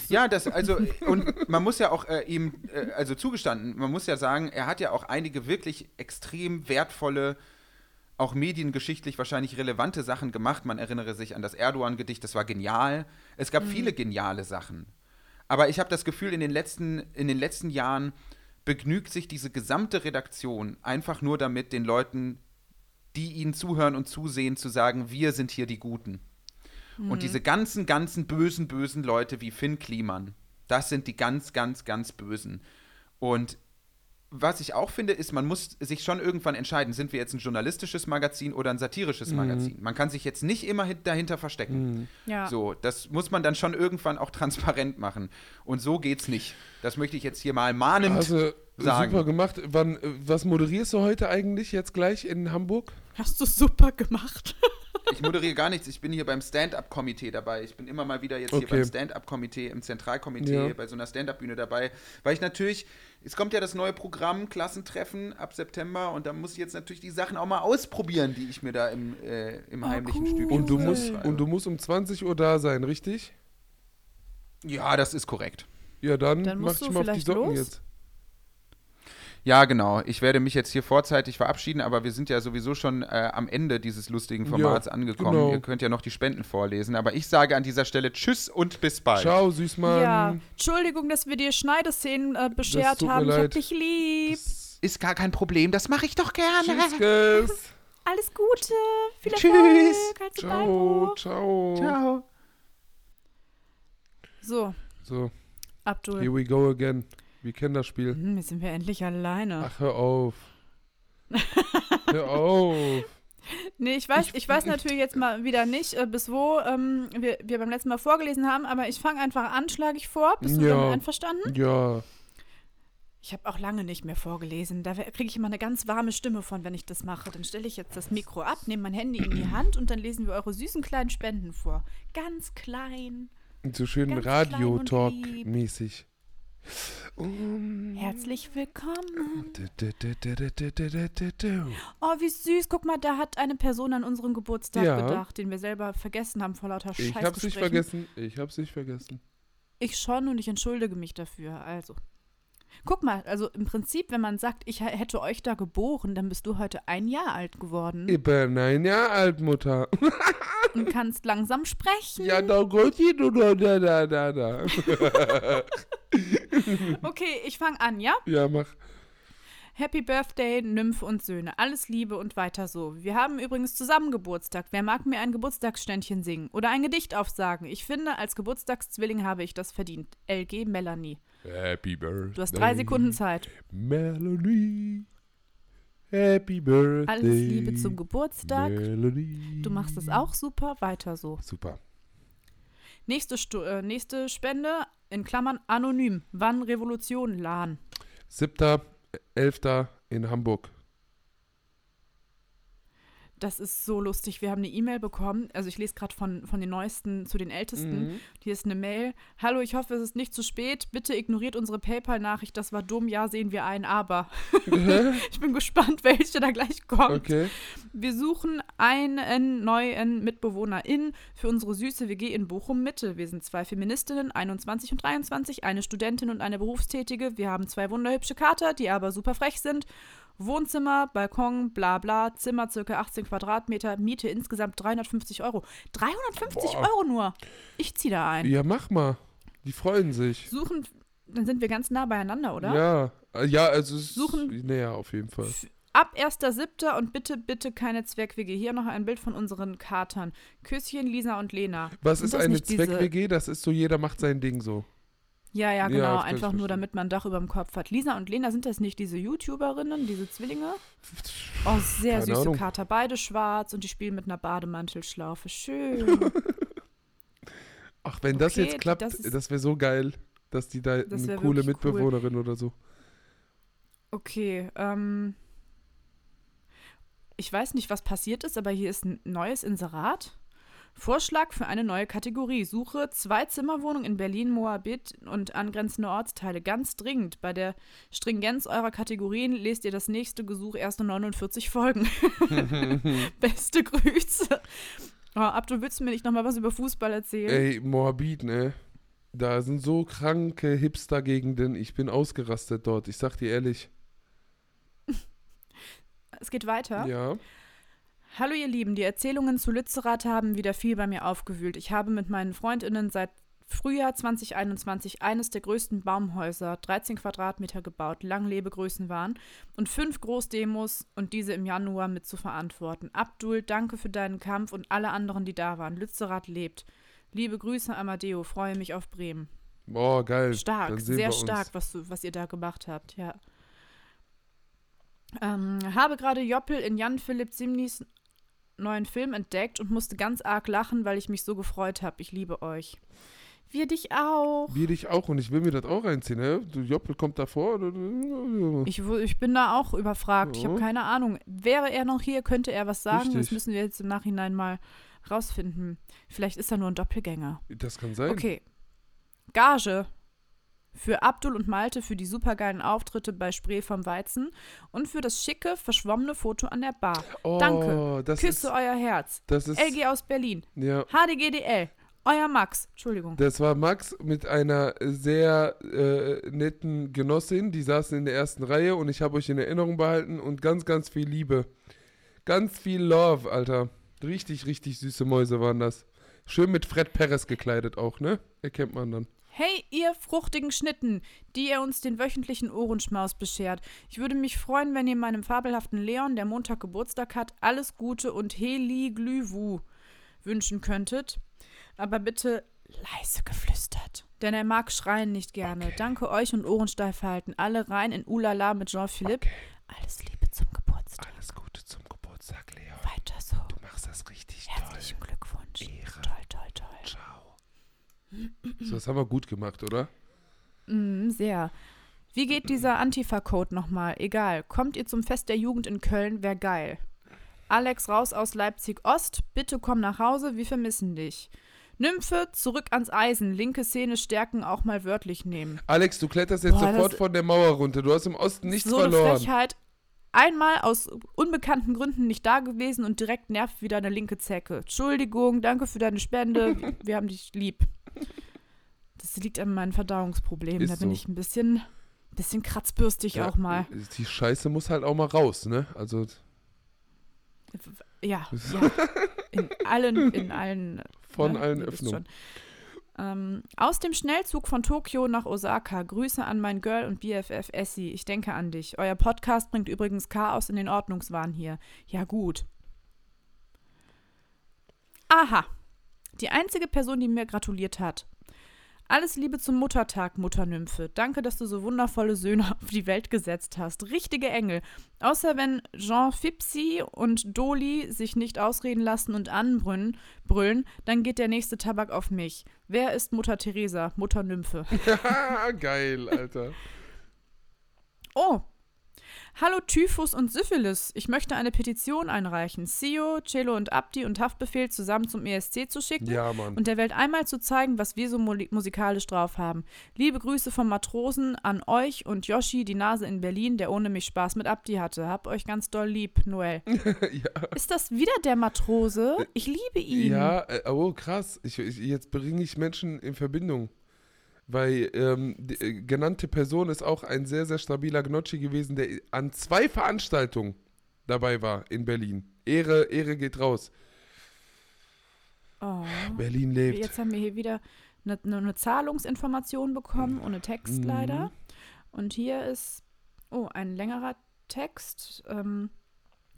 Ja, das, also, und man muss ja auch äh, ihm, äh, also zugestanden, man muss ja sagen, er hat ja auch einige wirklich extrem wertvolle, auch mediengeschichtlich wahrscheinlich relevante Sachen gemacht. Man erinnere sich an das Erdogan-Gedicht, das war genial. Es gab viele geniale Sachen. Aber ich habe das Gefühl, in den, letzten, in den letzten Jahren begnügt sich diese gesamte Redaktion einfach nur damit, den Leuten, die ihnen zuhören und zusehen, zu sagen, wir sind hier die Guten. Und diese ganzen, ganzen bösen, bösen Leute wie Finn Kliman, das sind die ganz, ganz, ganz bösen. Und was ich auch finde, ist, man muss sich schon irgendwann entscheiden, sind wir jetzt ein journalistisches Magazin oder ein satirisches Magazin. Man kann sich jetzt nicht immer hin- dahinter verstecken. Ja. So, das muss man dann schon irgendwann auch transparent machen. Und so geht's nicht. Das möchte ich jetzt hier mal mahnend Also, sagen. super gemacht. Wann, äh, was moderierst du heute eigentlich jetzt gleich in Hamburg? Hast du super gemacht. Ich moderiere gar nichts. Ich bin hier beim Stand-Up-Komitee dabei. Ich bin immer mal wieder jetzt hier Okay. beim Stand-Up-Komitee, im Zentralkomitee, Ja. bei so einer Stand-Up-Bühne dabei. Weil ich natürlich, es kommt ja das neue Programm, Klassentreffen ab September und da muss ich jetzt natürlich die Sachen auch mal ausprobieren, die ich mir da im, äh, im Oh, heimlichen cool. Stübchen Und du, musst, und du musst um 20 Uhr da sein, richtig? Ja, das ist korrekt. Ja, dann, Dann mach ich du mal auf die vielleicht Socken los. jetzt. Ja, genau. Ich werde mich jetzt hier vorzeitig verabschieden, aber wir sind ja sowieso schon äh, am Ende dieses lustigen Formats Ja, angekommen. genau. Ihr könnt ja noch die Spenden vorlesen. Aber ich sage an dieser Stelle Tschüss und bis bald. Ciao, Süßmann. Ja, Entschuldigung, dass wir dir Schneideszenen äh, beschert haben. Ich hab dich lieb. Ist gar kein Problem, das mache ich doch gerne. Tschüss. Alles Gute. Viel Tschüss. Erfolg. Halt's Ciao, ciao. Ciao. So, So, Abdul. here we go again. Wir kennen das Spiel. Hm, jetzt sind wir endlich alleine. Ach, hör auf. hör auf. Nee, ich weiß, ich weiß natürlich jetzt mal wieder nicht, äh, bis wo ähm, wir, wir beim letzten Mal vorgelesen haben, aber ich fange einfach an, schlage ich vor. Bist du Ja. damit einverstanden? Ja. Ich habe auch lange nicht mehr vorgelesen. Da kriege ich immer eine ganz warme Stimme von, wenn ich das mache. Dann stelle ich jetzt das Mikro ab, nehme mein Handy in die Hand und dann lesen wir eure süßen kleinen Spenden vor. Ganz klein. So schön Ganz um. Herzlich willkommen. Oh, wie süß. Guck mal, da hat eine Person an unseren Geburtstag ja. gedacht, den wir selber vergessen haben vor lauter Scheiße. Ich hab's nicht vergessen. Ich hab's nicht vergessen. Ich schon und ich entschuldige mich dafür. Also. Guck mal, also im Prinzip, wenn man sagt, ich hätte euch da geboren, dann bist du heute ein Jahr alt geworden Ich bin ein Jahr alt, Mutter. und kannst langsam sprechen. Ja, da du, da, da, da, da, da. Okay, ich fange an, ja? Ja, mach. Happy Birthday, Nymph und Söhne. Alles Liebe und weiter so. Wir haben übrigens zusammen Geburtstag. Wer mag mir ein Geburtstagsständchen singen oder ein Gedicht aufsagen? Ich finde, als Geburtstagszwilling habe ich das verdient. LG Melanie. Happy Birthday. Du hast drei Sekunden Zeit. Melanie. Happy Birthday. Alles Liebe zum Geburtstag. Melanie. Du machst es auch super. Weiter so. Super. Nächste, Stu äh, nächste Spende, in Klammern anonym. Wann Revolution LAN? 7.11. in Hamburg. Das ist so lustig. Wir haben eine E-Mail bekommen. Also ich lese gerade von, von den neuesten zu den ältesten. Mhm. Hier ist eine Mail. Hallo, ich hoffe, es ist nicht zu spät. Bitte ignoriert unsere PayPal-Nachricht. Das war dumm. Ja, sehen wir ein, aber. ich bin gespannt, welche da gleich kommt. Okay. Wir suchen einen neuen MitbewohnerIn für unsere süße WG in Bochum Mitte. Wir sind zwei Feministinnen, 21 und 23, eine Studentin und eine Berufstätige. Wir haben zwei wunderhübsche Kater, die aber super frech sind. Wohnzimmer, Balkon, bla bla, Zimmer circa 18 Quadratmeter, Miete insgesamt 350 Euro. 350 Boah. Euro nur. Ich ziehe da ein. Ja, mach mal. Die freuen sich. Suchen, dann sind wir ganz nah beieinander, oder? Ja. Ja, also es Suchen- Naja, auf jeden Fall. Ab 1.7. und bitte, bitte keine Zweck-WG. Hier noch ein Bild von unseren Katern. Küsschen, Lisa und Lena. Was ist das eine Zweck-WG? Das ist so, jeder macht sein Ding so. Ja, ja, Ja, genau. ich Einfach nur, damit man ein Dach über dem Kopf hat. Lisa und Lena, sind das nicht diese YouTuberinnen, diese Zwillinge? Oh, sehr Keine süße Ahnung. Kater. Beide schwarz und die spielen mit einer Bademantelschlaufe. Schön. Ach, wenn das Okay, jetzt klappt, das das, ist- wäre so geil, dass die da Das eine wär coole wirklich cool. Mitbewohnerin oder so. Okay, ähm. Ich weiß nicht, was passiert ist, aber hier ist ein neues Inserat. Vorschlag für eine neue Kategorie. Suche Zwei-Zimmer-Wohnung in Berlin, Moabit und angrenzende Ortsteile. Ganz dringend. Bei der Stringenz eurer Kategorien lest ihr das nächste Gesuch erst in 49 Folgen. Beste Grüße. Oh, Abdu, willst du mir nicht nochmal was über Fußball erzählen? Ey, Moabit, ne? Da sind so kranke Hipster-Gegenden. Ich bin ausgerastet dort. Ich sag dir ehrlich. Es geht weiter. Ja. Hallo ihr Lieben, die Erzählungen zu Lützerath haben wieder viel bei mir aufgewühlt. Ich habe mit meinen Freundinnen seit Frühjahr 2021 eines der größten Baumhäuser, 13 Quadratmeter gebaut, lang Lebegrößen waren und fünf Großdemos und diese im Januar mit zu verantworten. Abdul, danke für deinen Kampf und alle anderen, die da waren. Lützerath lebt. Liebe Grüße, Amadeo, freue mich auf Bremen. Boah, geil. Stark, sehr stark, was, du, was ihr da gemacht habt, ja. Ähm, habe gerade Joppel in Jan Philipp Simnis neuen Film entdeckt und musste ganz arg lachen, weil ich mich so gefreut habe. Ich liebe euch. Wir dich auch. Wir dich auch und ich will mir das auch reinziehen, ne? Du Joppel kommt davor. Ich, ich bin da auch überfragt. Ich habe Ja. keine Ahnung. Wäre er noch hier, könnte er was sagen. Das Richtig. müssen wir jetzt im Nachhinein mal rausfinden. Vielleicht ist er nur ein Doppelgänger. Das kann sein. Okay. Gage für Abdul und Malte für die supergeilen Auftritte bei Spree vom Weizen und für das schicke, verschwommene Foto an der Bar. Oh, Danke. Küsse ist, euer Herz. das ist, LG aus Berlin. ja. HDGDL. Euer Max. Entschuldigung. Das war Max mit einer sehr äh, netten Genossin, die saßen in der ersten Reihe und ich habe euch in Erinnerung behalten und ganz, ganz viel Liebe. Ganz viel Love, Alter. Richtig, richtig süße Mäuse waren das. Schön mit Fred Perez gekleidet auch, ne? Erkennt man dann. Hey, ihr fruchtigen Schnitten, die ihr uns den wöchentlichen Ohrenschmaus beschert. Ich würde mich freuen, wenn ihr meinem fabelhaften Leon, der Montag Geburtstag hat, alles Gute und Heli Glühwu wünschen könntet. Aber bitte leise geflüstert. Denn er mag schreien nicht gerne. Danke euch und Ohrensteif halten. Alle rein in Ulala mit Jean-Philippe. Alles Liebe zum Geburtstag. Alles Gute zum Geburtstag, Leon. Weiter so. Du machst das richtig Herzlichen Glückwunsch. Ehre. Toll, toll, toll. Ciao. So, das haben wir gut gemacht, oder? Mm, sehr. Wie geht dieser Antifa-Code nochmal? Egal. Kommt ihr zum Fest der Jugend in Köln? Wär geil. Alex raus aus Leipzig Ost. Bitte komm nach Hause. Wir vermissen dich. Nymphe, zurück ans Eisen. Linke Szene stärken, auch mal wörtlich nehmen. Alex, du kletterst jetzt Boah, sofort von der Mauer runter. Du hast im Osten nichts so eine verloren. Frechheit. Einmal aus unbekannten Gründen nicht da gewesen und direkt nervt wieder eine linke Zecke. Entschuldigung, danke für deine Spende. Wir haben dich lieb. Das liegt an meinen Verdauungsproblemen. Ist da bin so. ich ein bisschen, bisschen kratzbürstig auch mal. Die Scheiße muss halt auch mal raus, ne? Also, Ja, ja. In allen, in allen. von ne? allen Öffnungen. Ähm, aus dem Schnellzug von Tokio nach Osaka. Grüße an mein Girl und BFF Essie. Ich denke an dich. Euer Podcast bringt übrigens Chaos in den Ordnungswahn hier. Ja, gut. Aha. Die einzige Person, die mir gratuliert hat. Alles Liebe zum Muttertag, Mutternymphe. Danke, dass du so wundervolle Söhne auf die Welt gesetzt hast. Richtige Engel. Außer wenn Jean Fipsi und Doli sich nicht ausreden lassen und anbrüllen, brüllen, dann geht der nächste Tabak auf mich. Wer ist Mutter Teresa, Mutter Nymphe? Geil, Alter. Oh. Hallo Typhus und Syphilis. Ich möchte eine Petition einreichen, Sio, Cello und Abdi und Haftbefehl zusammen zum ESC zu schicken Ja, und der Welt einmal zu zeigen, was wir so muli- musikalisch drauf haben. Liebe Grüße vom Matrosen an euch und Yoshi, die Nase in Berlin, der ohne mich Spaß mit Abdi hatte. Hab euch ganz doll lieb, Noel. ja. Ist das wieder der Matrose? Ich liebe ihn. Ja, äh, oh krass. Ich, ich, jetzt bringe ich Menschen in Verbindung. Weil ähm, die äh, genannte Person ist auch ein sehr, sehr stabiler Gnocchi gewesen, der an zwei Veranstaltungen dabei war in Berlin. Ehre, Ehre geht raus. Oh. Berlin lebt. Jetzt haben wir hier wieder eine, eine Zahlungsinformation bekommen, ohne Text leider. Mhm. Und hier ist, oh, ein längerer Text. Ähm,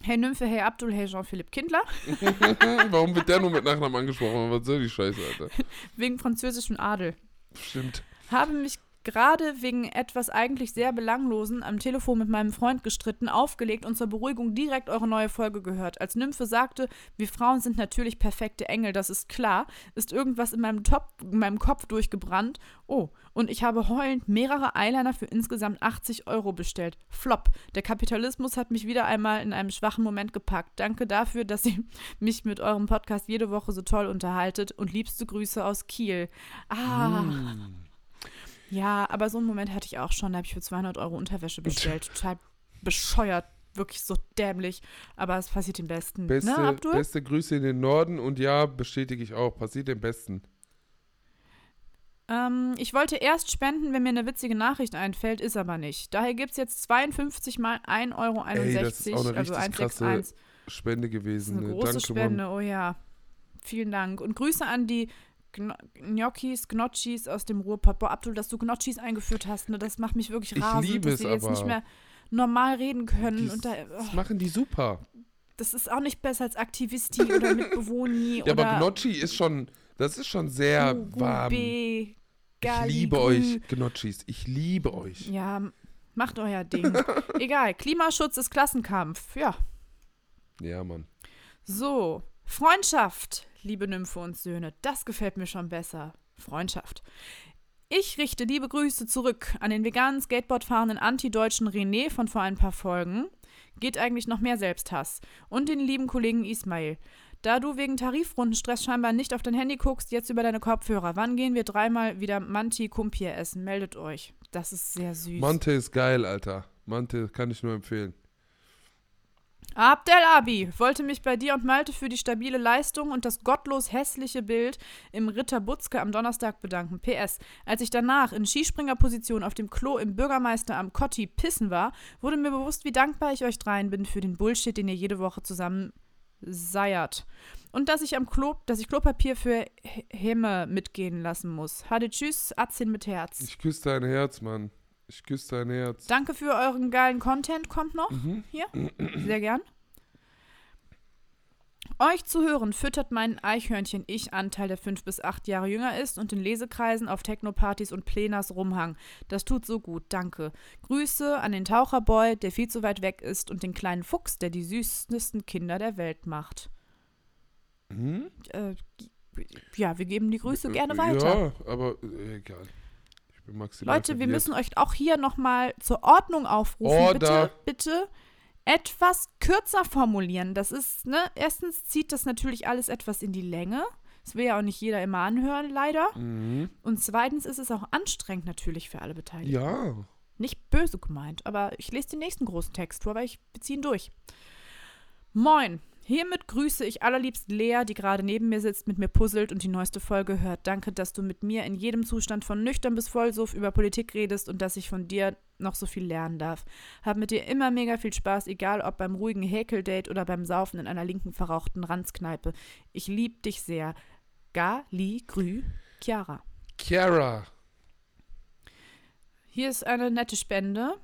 hey Nymphe, hey Abdul, hey Jean-Philippe Kindler. Warum wird der nur mit Nachnamen angesprochen? Was soll die Scheiße, Alter? Wegen französischem Adel. Stimmt. Habe mich gerade wegen etwas eigentlich sehr Belanglosen am Telefon mit meinem Freund gestritten, aufgelegt und zur Beruhigung direkt eure neue Folge gehört. Als Nymphe sagte, wir Frauen sind natürlich perfekte Engel, das ist klar, ist irgendwas in meinem, Top, in meinem Kopf durchgebrannt. Oh, und ich habe heulend mehrere Eyeliner für insgesamt 80 Euro bestellt. Flop. Der Kapitalismus hat mich wieder einmal in einem schwachen Moment gepackt. Danke dafür, dass ihr mich mit eurem Podcast jede Woche so toll unterhaltet und liebste Grüße aus Kiel. Ah. Ja, aber so einen Moment hatte ich auch schon. Da habe ich für 200 Euro Unterwäsche bestellt. Total bescheuert. Wirklich so dämlich. Aber es passiert dem Besten. Beste, ne, Abdul? beste Grüße in den Norden und ja, bestätige ich auch. Passiert dem Besten. Ähm, ich wollte erst spenden, wenn mir eine witzige Nachricht einfällt, ist aber nicht. Daher gibt es jetzt 52 mal 1,61 Euro. Ey, das ist auch eine also richtig krasse 161. Spende Das ist gewesen. eine ne? große Danke, Spende, Mann. oh ja. Vielen Dank. Und Grüße an die Gno Gnocchis, Gnocchis aus dem Ruhrpott. Boah, Abdul, dass du Gnocchis eingeführt hast, ne, das macht mich wirklich Ich rasend, liebe dass es wir jetzt aber. nicht mehr normal reden können. Und da, das oh, machen die super. das ist auch nicht besser als Aktivisti oder Mitbewohni Ja, oder aber Gnocchi ist schon, das ist schon sehr Gu- warm. Ich liebe euch, Gnocchis. Ich liebe euch. Ja, macht euer Ding. Egal, Klimaschutz ist Klassenkampf. Ja. Ja, Mann. So, Freundschaft, liebe Nymphe und Söhne, das gefällt mir schon besser. Freundschaft. Ich richte liebe Grüße zurück an den veganen Skateboardfahrenden anti-deutschen René von vor ein paar Folgen. Geht eigentlich noch mehr Selbsthass. Und den lieben Kollegen Ismail. Da du wegen Tarifrundenstress scheinbar nicht auf dein Handy guckst, jetzt über deine Kopfhörer. Wann gehen wir dreimal wieder Manti Kumpir essen? Meldet euch. Das ist sehr süß. Mante ist geil, Alter. Mante kann ich nur empfehlen. Abdel Abi wollte mich bei dir und Malte für die stabile Leistung und das gottlos hässliche Bild im Ritter Butzke am Donnerstag bedanken. PS. Als ich danach in Skispringerposition auf dem Klo im Bürgermeister am Kotti pissen war, wurde mir bewusst, wie dankbar ich euch dreien bin für den Bullshit, den ihr jede Woche zusammen seiert. Und dass ich am Klo, dass ich Klopapier für H- Häme mitgehen lassen muss. Hade tschüss, Atzin mit Herz. Ich küsse dein Herz, Mann. Ich küsse dein Herz. Danke für euren geilen Content, kommt noch Mhm. hier. Sehr gern. Euch zu hören füttert mein Eichhörnchen-Ich-Anteil, der fünf bis acht Jahre jünger ist und in Lesekreisen auf Technopartys und Plenas rumhang. Das tut so gut, danke. Grüße an den Taucherboy, der viel zu weit weg ist, und den kleinen Fuchs, der die süßesten Kinder der Welt macht. Mhm. Äh, ja, wir geben die Grüße gerne weiter. Ja, aber äh, egal. Bin maximal Leute, wir verwirrt. müssen euch auch hier nochmal zur Ordnung aufrufen. Order. Bitte, bitte etwas kürzer formulieren. Das ist, ne, erstens zieht das natürlich alles etwas in die Länge. Das will ja auch nicht jeder immer anhören, leider. Mhm. Und zweitens ist es auch anstrengend natürlich für alle Beteiligten. Ja. Nicht böse gemeint, aber ich lese den nächsten großen Text vor, aber ich beziehe ihn durch. Moin. Hiermit grüße ich allerliebst Lea, die gerade neben mir sitzt, mit mir puzzelt und die neueste Folge hört. Danke, dass du mit mir in jedem Zustand von nüchtern bis vollsuff über Politik redest und dass ich von dir noch so viel lernen darf. Hab mit dir immer mega viel Spaß, egal ob beim ruhigen Häkeldate oder beim Saufen in einer linken verrauchten Ranzkneipe. Ich lieb dich sehr. Gali Grü Chiara. Chiara. Hier ist eine nette Spende.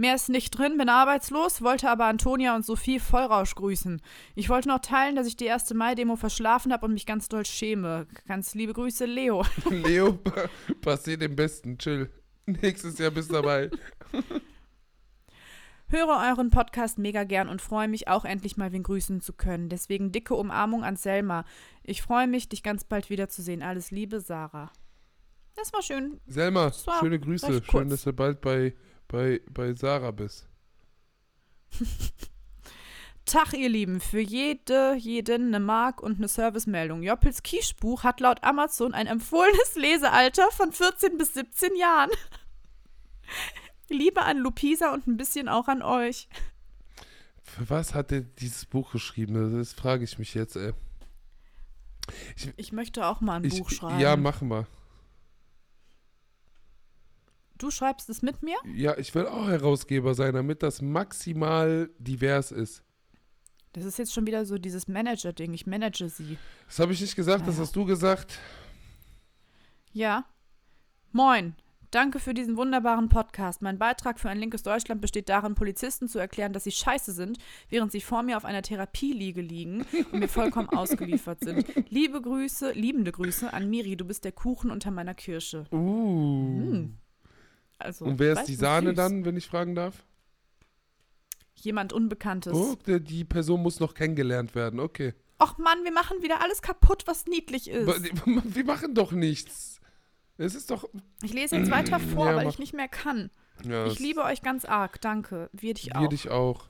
Mehr ist nicht drin, bin arbeitslos, wollte aber Antonia und Sophie Vollrausch grüßen. Ich wollte noch teilen, dass ich die erste Mai-Demo verschlafen habe und mich ganz doll schäme. Ganz liebe Grüße, Leo. Leo, passiert dem Besten. Chill. Nächstes Jahr bist dabei. Höre euren Podcast mega gern und freue mich auch endlich mal wen grüßen zu können. Deswegen dicke Umarmung an Selma. Ich freue mich, dich ganz bald wiederzusehen. Alles Liebe, Sarah. Das war schön. Selma, war schöne Grüße. Schön, dass du bald bei, bei, bei Sarah bist. Tag, ihr Lieben, für jede, jeden eine Mark und eine Servicemeldung. Joppels Quiche-Buch hat laut Amazon ein empfohlenes Lesealter von 14 bis 17 Jahren. Liebe an Lupisa und ein bisschen auch an euch. Für was hat er dieses Buch geschrieben? Das frage ich mich jetzt, ey. Ich möchte auch mal ein Ich, Buch schreiben. ja, mach mal. Du schreibst es mit mir? Ja, ich will auch Herausgeber sein, damit das maximal divers ist. Das ist jetzt schon wieder so dieses Manager-Ding. Ich manage sie. Das habe ich nicht gesagt, das Naja. hast du gesagt. Ja. Moin. Danke für diesen wunderbaren Podcast. Mein Beitrag für ein linkes Deutschland besteht darin, Polizisten zu erklären, dass sie scheiße sind, während sie vor mir auf einer Therapieliege liegen und mir vollkommen ausgeliefert sind. Liebe Grüße, liebende Grüße an Miri. Du bist der Kuchen unter meiner Kirsche. Uh. Hm. Also, Und wer ist die Sahne süß. dann, wenn ich fragen darf? Jemand Unbekanntes. Oh, der, die Person muss noch kennengelernt werden, okay. Och Mann, wir machen wieder alles kaputt, was niedlich ist. Wir machen doch nichts. Es ist doch. Ich lese jetzt weiter vor, Ja, weil mach. ich nicht mehr kann. Ja, Ich liebe euch ganz arg. Danke. Wir dich Wir auch. dich auch.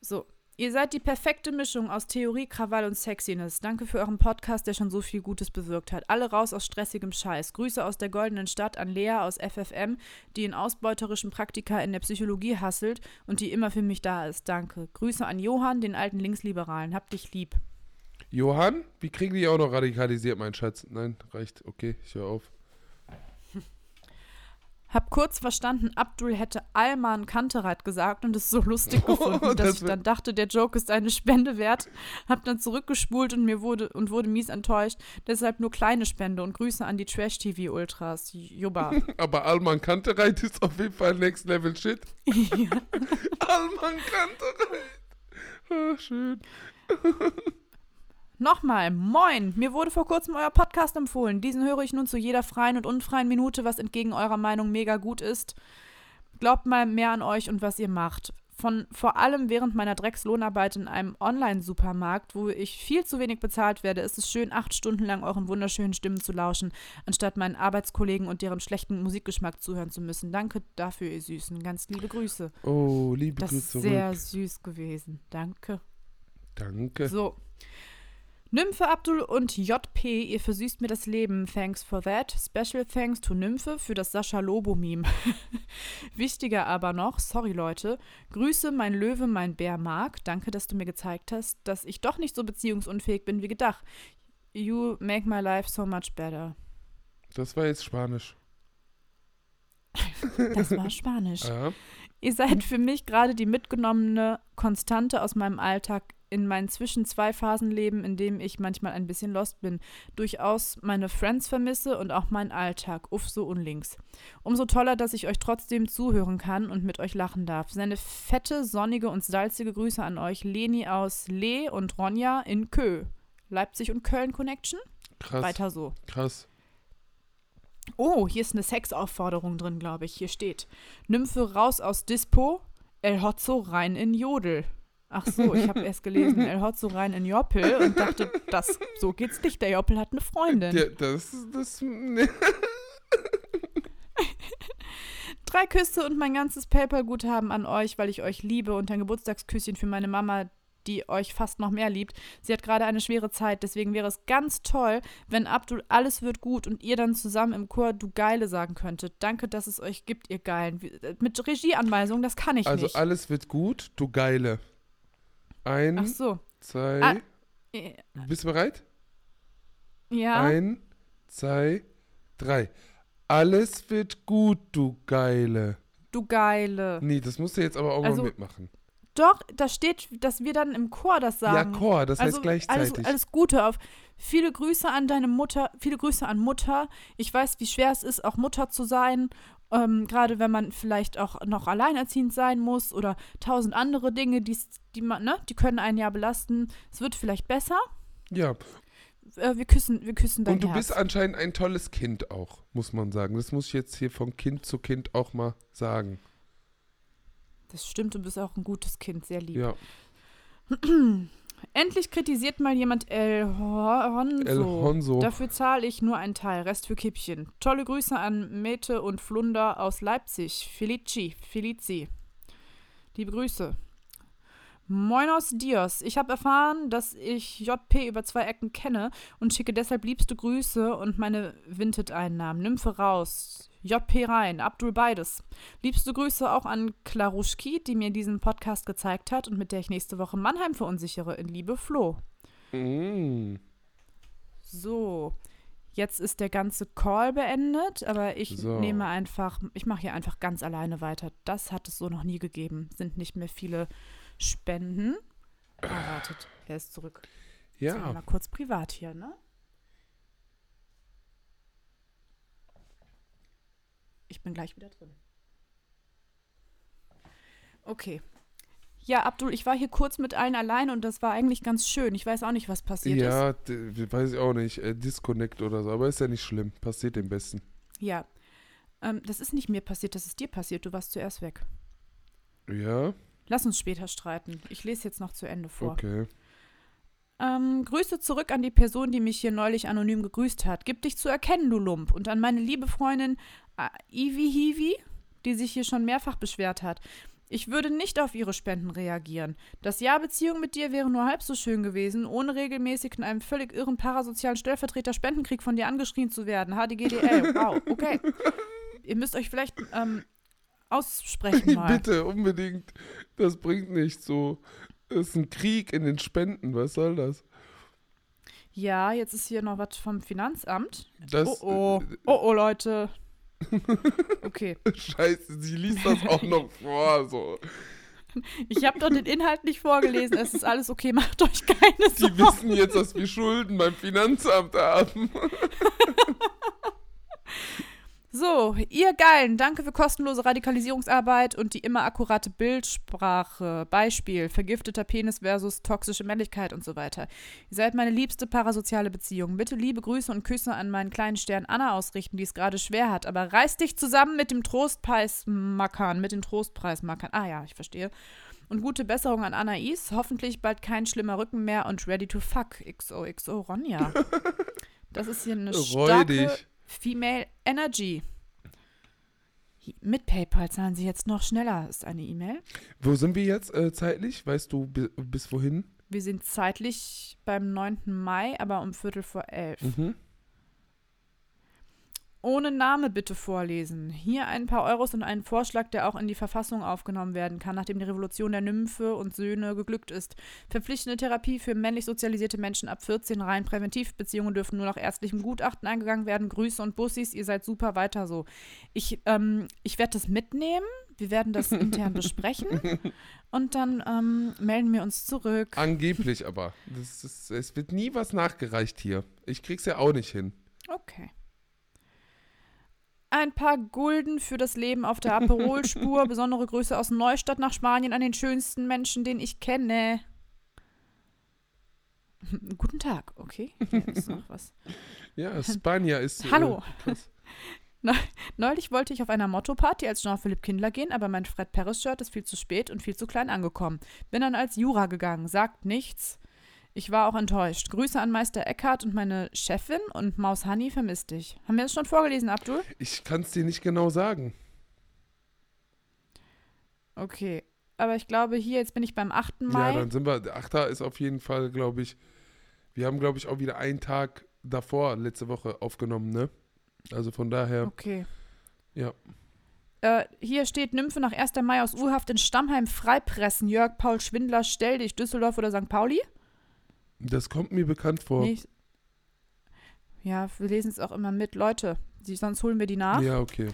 So, ihr seid die perfekte Mischung aus Theorie, Krawall und Sexiness. Danke für euren Podcast, der schon so viel Gutes bewirkt hat. Alle raus aus stressigem Scheiß. Grüße aus der goldenen Stadt an Lea aus FFM, die in ausbeuterischen Praktika in der Psychologie hasselt und die immer für mich da ist. Danke. Grüße an Johann, den alten Linksliberalen. Hab dich lieb. Johann, wie kriegen die auch noch radikalisiert, mein Schatz? Nein, reicht. Okay, ich höre auf. Hab kurz verstanden, Abdul hätte Alman Kantereit gesagt und es so lustig gefunden, dass das ich dann dachte, der Joke ist eine Spende wert. Hab dann zurückgespult und mir wurde und wurde mies enttäuscht. Deshalb nur kleine Spende und Grüße an die Trash-TV-Ultras. Jubba. Aber Alman Kantereit ist auf jeden Fall Next Level Shit. Alman Kantereit. Ah, schön. Nochmal, moin! Mir wurde vor kurzem euer Podcast empfohlen. Diesen höre ich nun zu jeder freien und unfreien Minute, was entgegen eurer Meinung mega gut ist. Glaubt mal mehr an euch und was ihr macht. Von vor allem während meiner Dreckslohnarbeit in einem Online-Supermarkt, wo ich viel zu wenig bezahlt werde, ist es schön, acht Stunden lang euren wunderschönen Stimmen zu lauschen, anstatt meinen Arbeitskollegen und deren schlechten Musikgeschmack zuhören zu müssen. Danke dafür, ihr Süßen. Ganz liebe Grüße. Oh, liebe Das Grüße ist zurück. sehr süß gewesen. Danke. Danke. So. Nymphe Abdul und JP, ihr versüßt mir das Leben. Thanks for that. Special thanks to Nymphe für das Sascha Lobo-Meme. Wichtiger aber noch, sorry Leute, Grüße mein Löwe, mein Bär Mark. Danke, dass du mir gezeigt hast, dass ich doch nicht so beziehungsunfähig bin wie gedacht. You make my life so much better. Das war jetzt Spanisch. Das war Spanisch. Ja. Ihr seid für mich gerade die mitgenommene Konstante aus meinem Alltag in meinen zwischen zwei Phasen leben, in dem ich manchmal ein bisschen lost bin. Durchaus meine Friends vermisse und auch meinen Alltag. Uff, so unlinks. Umso toller, dass ich euch trotzdem zuhören kann und mit euch lachen darf. Seine fette, sonnige und salzige Grüße an euch, Leni aus Lee und Ronja in Kö. Leipzig und Köln Connection? Krass. Weiter so. Krass. Oh, hier ist eine Sexaufforderung drin, glaube ich. Hier steht: Nymphe raus aus Dispo, El Hotzo rein in Jodel. Ach so, ich habe erst gelesen, El Hotzo rein in Joppel und dachte, das, so geht's nicht. Der Joppel hat eine Freundin. Ja, das, das, ne. Drei Küsse und mein ganzes PayPal-Guthaben an euch, weil ich euch liebe und ein Geburtstagsküsschen für meine Mama, die euch fast noch mehr liebt. Sie hat gerade eine schwere Zeit, deswegen wäre es ganz toll, wenn Abdul alles wird gut und ihr dann zusammen im Chor Du Geile sagen könntet. Danke, dass es euch gibt, ihr Geilen. Äh, Mit Regieanweisung, das kann ich Also nicht. alles wird gut, du Geile. Ein, so. zwei, Ah. Äh, bist du bereit? Ja. Ein, zwei, drei. Alles wird gut, du Geile. Du Geile. Nee, das musst du jetzt aber auch Also, mal mitmachen. Doch, da steht, dass wir dann im Chor das sagen. Ja, Chor, das also heißt gleichzeitig. Alles, alles Gute auf. Viele Grüße an deine Mutter, viele Grüße an Mutter. Ich weiß, wie schwer es ist, auch Mutter zu sein. Ähm, Gerade wenn man vielleicht auch noch alleinerziehend sein muss oder tausend andere Dinge, die's- die man, ne, die können einen ja belasten. Es wird vielleicht besser. ja, Äh, wir küssen, wir küssen dein und du Herz. bist anscheinend ein tolles Kind auch, muss man sagen. Das muss ich jetzt hier von Kind zu Kind auch mal sagen. das stimmt, du bist auch ein gutes Kind, sehr lieb. Ja, Endlich kritisiert mal jemand El Honso. El Honso. Dafür zahle ich nur einen Teil, Rest für Kippchen. Tolle Grüße an Mete und Flunder aus Leipzig. Felici, Felici. Liebe Grüße. Moinos Dios. Ich habe erfahren, dass ich JP über zwei Ecken kenne und schicke deshalb liebste Grüße und meine Vinted-Einnahmen. Nymphe raus. JP rein. Abdul beides. Liebste Grüße auch an Klaruschki, die mir diesen Podcast gezeigt hat und mit der ich nächste Woche Mannheim verunsichere. In Liebe Flo. Mm. So. Jetzt ist der ganze Call beendet, aber ich So. nehme einfach, ich mache hier einfach ganz alleine weiter. Das hat es so noch nie gegeben. Sind nicht mehr viele Spenden. Ah, wartet, er ist zurück. Ja, Mal kurz privat hier, ne? Ich bin gleich wieder drin. Okay. Ja, Abdul, ich war hier kurz mit allen allein und das war eigentlich ganz schön. Ich weiß auch nicht, was passiert ist. ja, weiß ich auch nicht. Äh, Disconnect oder so, aber ist ja nicht schlimm. Passiert dem Besten. Ja. Ähm, das ist nicht mir passiert, das ist dir passiert. Du warst zuerst weg. Ja, Lass uns später streiten. Ich lese jetzt noch zu Ende vor. okay. Ähm, Grüße zurück an die Person, die mich hier neulich anonym gegrüßt hat. Gib dich zu erkennen, du Lump. Und an meine liebe Freundin Ivi Hivi, die sich hier schon mehrfach beschwert hat. Ich würde nicht auf ihre Spenden reagieren. Das Jahr Beziehung mit dir wäre nur halb so schön gewesen, ohne regelmäßig in einem völlig irren parasozialen Stellvertreter Spendenkrieg von dir angeschrien zu werden. HDGDL. Wow, okay. Ihr müsst euch vielleicht ähm, aussprechen mal. Bitte, unbedingt. Das bringt nichts so. Das ist ein Krieg in den Spenden. Was soll das? Ja, jetzt ist hier noch was vom Finanzamt. Das oh oh. Oh oh, Leute. Okay. Scheiße, sie liest das auch noch vor. So. Ich habe doch den Inhalt nicht vorgelesen. Es ist alles okay, macht euch keine Die Sorgen. wissen jetzt, dass wir Schulden beim Finanzamt haben. So, ihr Geilen, danke für kostenlose Radikalisierungsarbeit und die immer akkurate Bildsprache. Beispiel, vergifteter Penis versus toxische Männlichkeit und so weiter. Ihr seid meine liebste parasoziale Beziehung. Bitte liebe Grüße und Küsse an meinen kleinen Stern Anna ausrichten, die es gerade schwer hat. Aber reiß dich zusammen mit dem Trostpreismackern, mit den Trostpreismackern. Ah ja, ich verstehe. Und gute Besserung an Anais. Hoffentlich bald kein schlimmer Rücken mehr und ready to fuck. XOXO Ronja. Das ist hier eine starke dich. Female Energy. Mit PayPal zahlen Sie jetzt noch schneller, ist eine E-Mail. Wo sind wir jetzt äh, zeitlich? Weißt du bi- bis wohin? Wir sind zeitlich beim 9. Mai, aber um Viertel vor elf. Mhm. Ohne Name bitte vorlesen. Hier ein paar Euros und einen Vorschlag, der auch in die Verfassung aufgenommen werden kann, nachdem die Revolution der Nymphe und Söhne geglückt ist. Verpflichtende Therapie für männlich sozialisierte Menschen ab 14 rein. Präventivbeziehungen dürfen nur nach ärztlichem Gutachten eingegangen werden. Grüße und Bussis, ihr seid super weiter so. Ich, ähm, ich werde das mitnehmen. Wir werden das intern besprechen. Und dann ähm, melden wir uns zurück. Angeblich aber. Das ist, es wird nie was nachgereicht hier. Ich krieg's ja auch nicht hin. Okay. Ein paar Gulden für das Leben auf der Aperolspur. Besondere Grüße aus Neustadt nach Spanien an den schönsten Menschen, den ich kenne. Guten Tag, okay. Hier ist noch was. Ja, Spanier ist. äh, Hallo. krass. Neulich wollte ich auf einer Motto-Party als Jean-Philippe Kindler gehen, aber mein Fred Perez-Shirt ist viel zu spät und viel zu klein angekommen. Bin dann als Jura gegangen, sagt nichts. Ich war auch enttäuscht. Grüße an Meister Eckhart und meine Chefin und Maus Honey vermisst dich. Haben wir das schon vorgelesen, Abdul? Ich kann's dir nicht genau sagen. Okay. Aber ich glaube, hier, jetzt bin ich beim 8. Ja, Mai. dann sind wir. der Achter ist auf jeden Fall, glaube ich. Wir haben, glaube ich, auch wieder einen Tag davor, letzte Woche, aufgenommen, ne? Also von daher, okay. ja. Äh, hier steht Nymphe nach 1. Mai aus Urhaft in Stammheim freipressen. Jörg Paul Schwindler, stell dich, Düsseldorf oder St. Pauli? Das kommt mir bekannt vor. Nee, ich- ja, wir lesen es auch immer mit. Leute, die, sonst holen wir die nach. Ja, okay.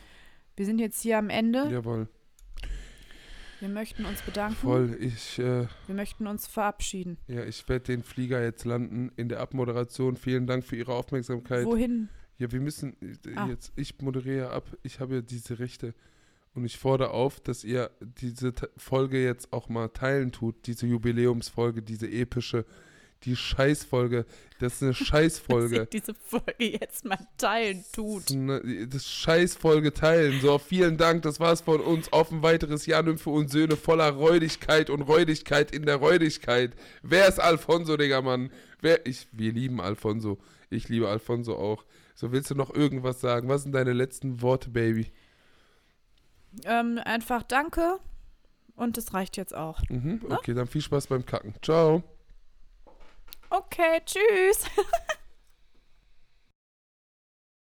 Wir sind jetzt hier am Ende. Jawohl. Wir möchten uns bedanken. Voll. Ich, äh, Wir möchten uns verabschieden. ja, ich werde den Flieger jetzt landen in der Abmoderation. Vielen Dank für Ihre Aufmerksamkeit. Wohin? Ja, wir müssen äh, Ah. jetzt, ich moderiere ab, ich habe ja diese Rechte und ich fordere auf, dass ihr diese Folge jetzt auch mal teilen tut, diese Jubiläumsfolge, diese epische, die Scheißfolge, das ist eine Dass ihr Scheißfolge. diese Folge jetzt mal teilen Das, tut. ist eine- das Scheißfolge teilen. So, vielen Dank, das war's von uns. Auf ein weiteres Jahr Nymphe und Söhne voller Räudigkeit und Räudigkeit in der Räudigkeit. Wer ist Alfonso, Digga, Mann? Wer, ich, wir lieben Alfonso. Ich liebe Alfonso auch. So, willst du noch irgendwas sagen? Was sind deine letzten Worte, Baby? Ähm, einfach danke und das reicht jetzt auch. Mhm, okay, dann viel Spaß beim Kacken. Ciao. Okay, tschüss.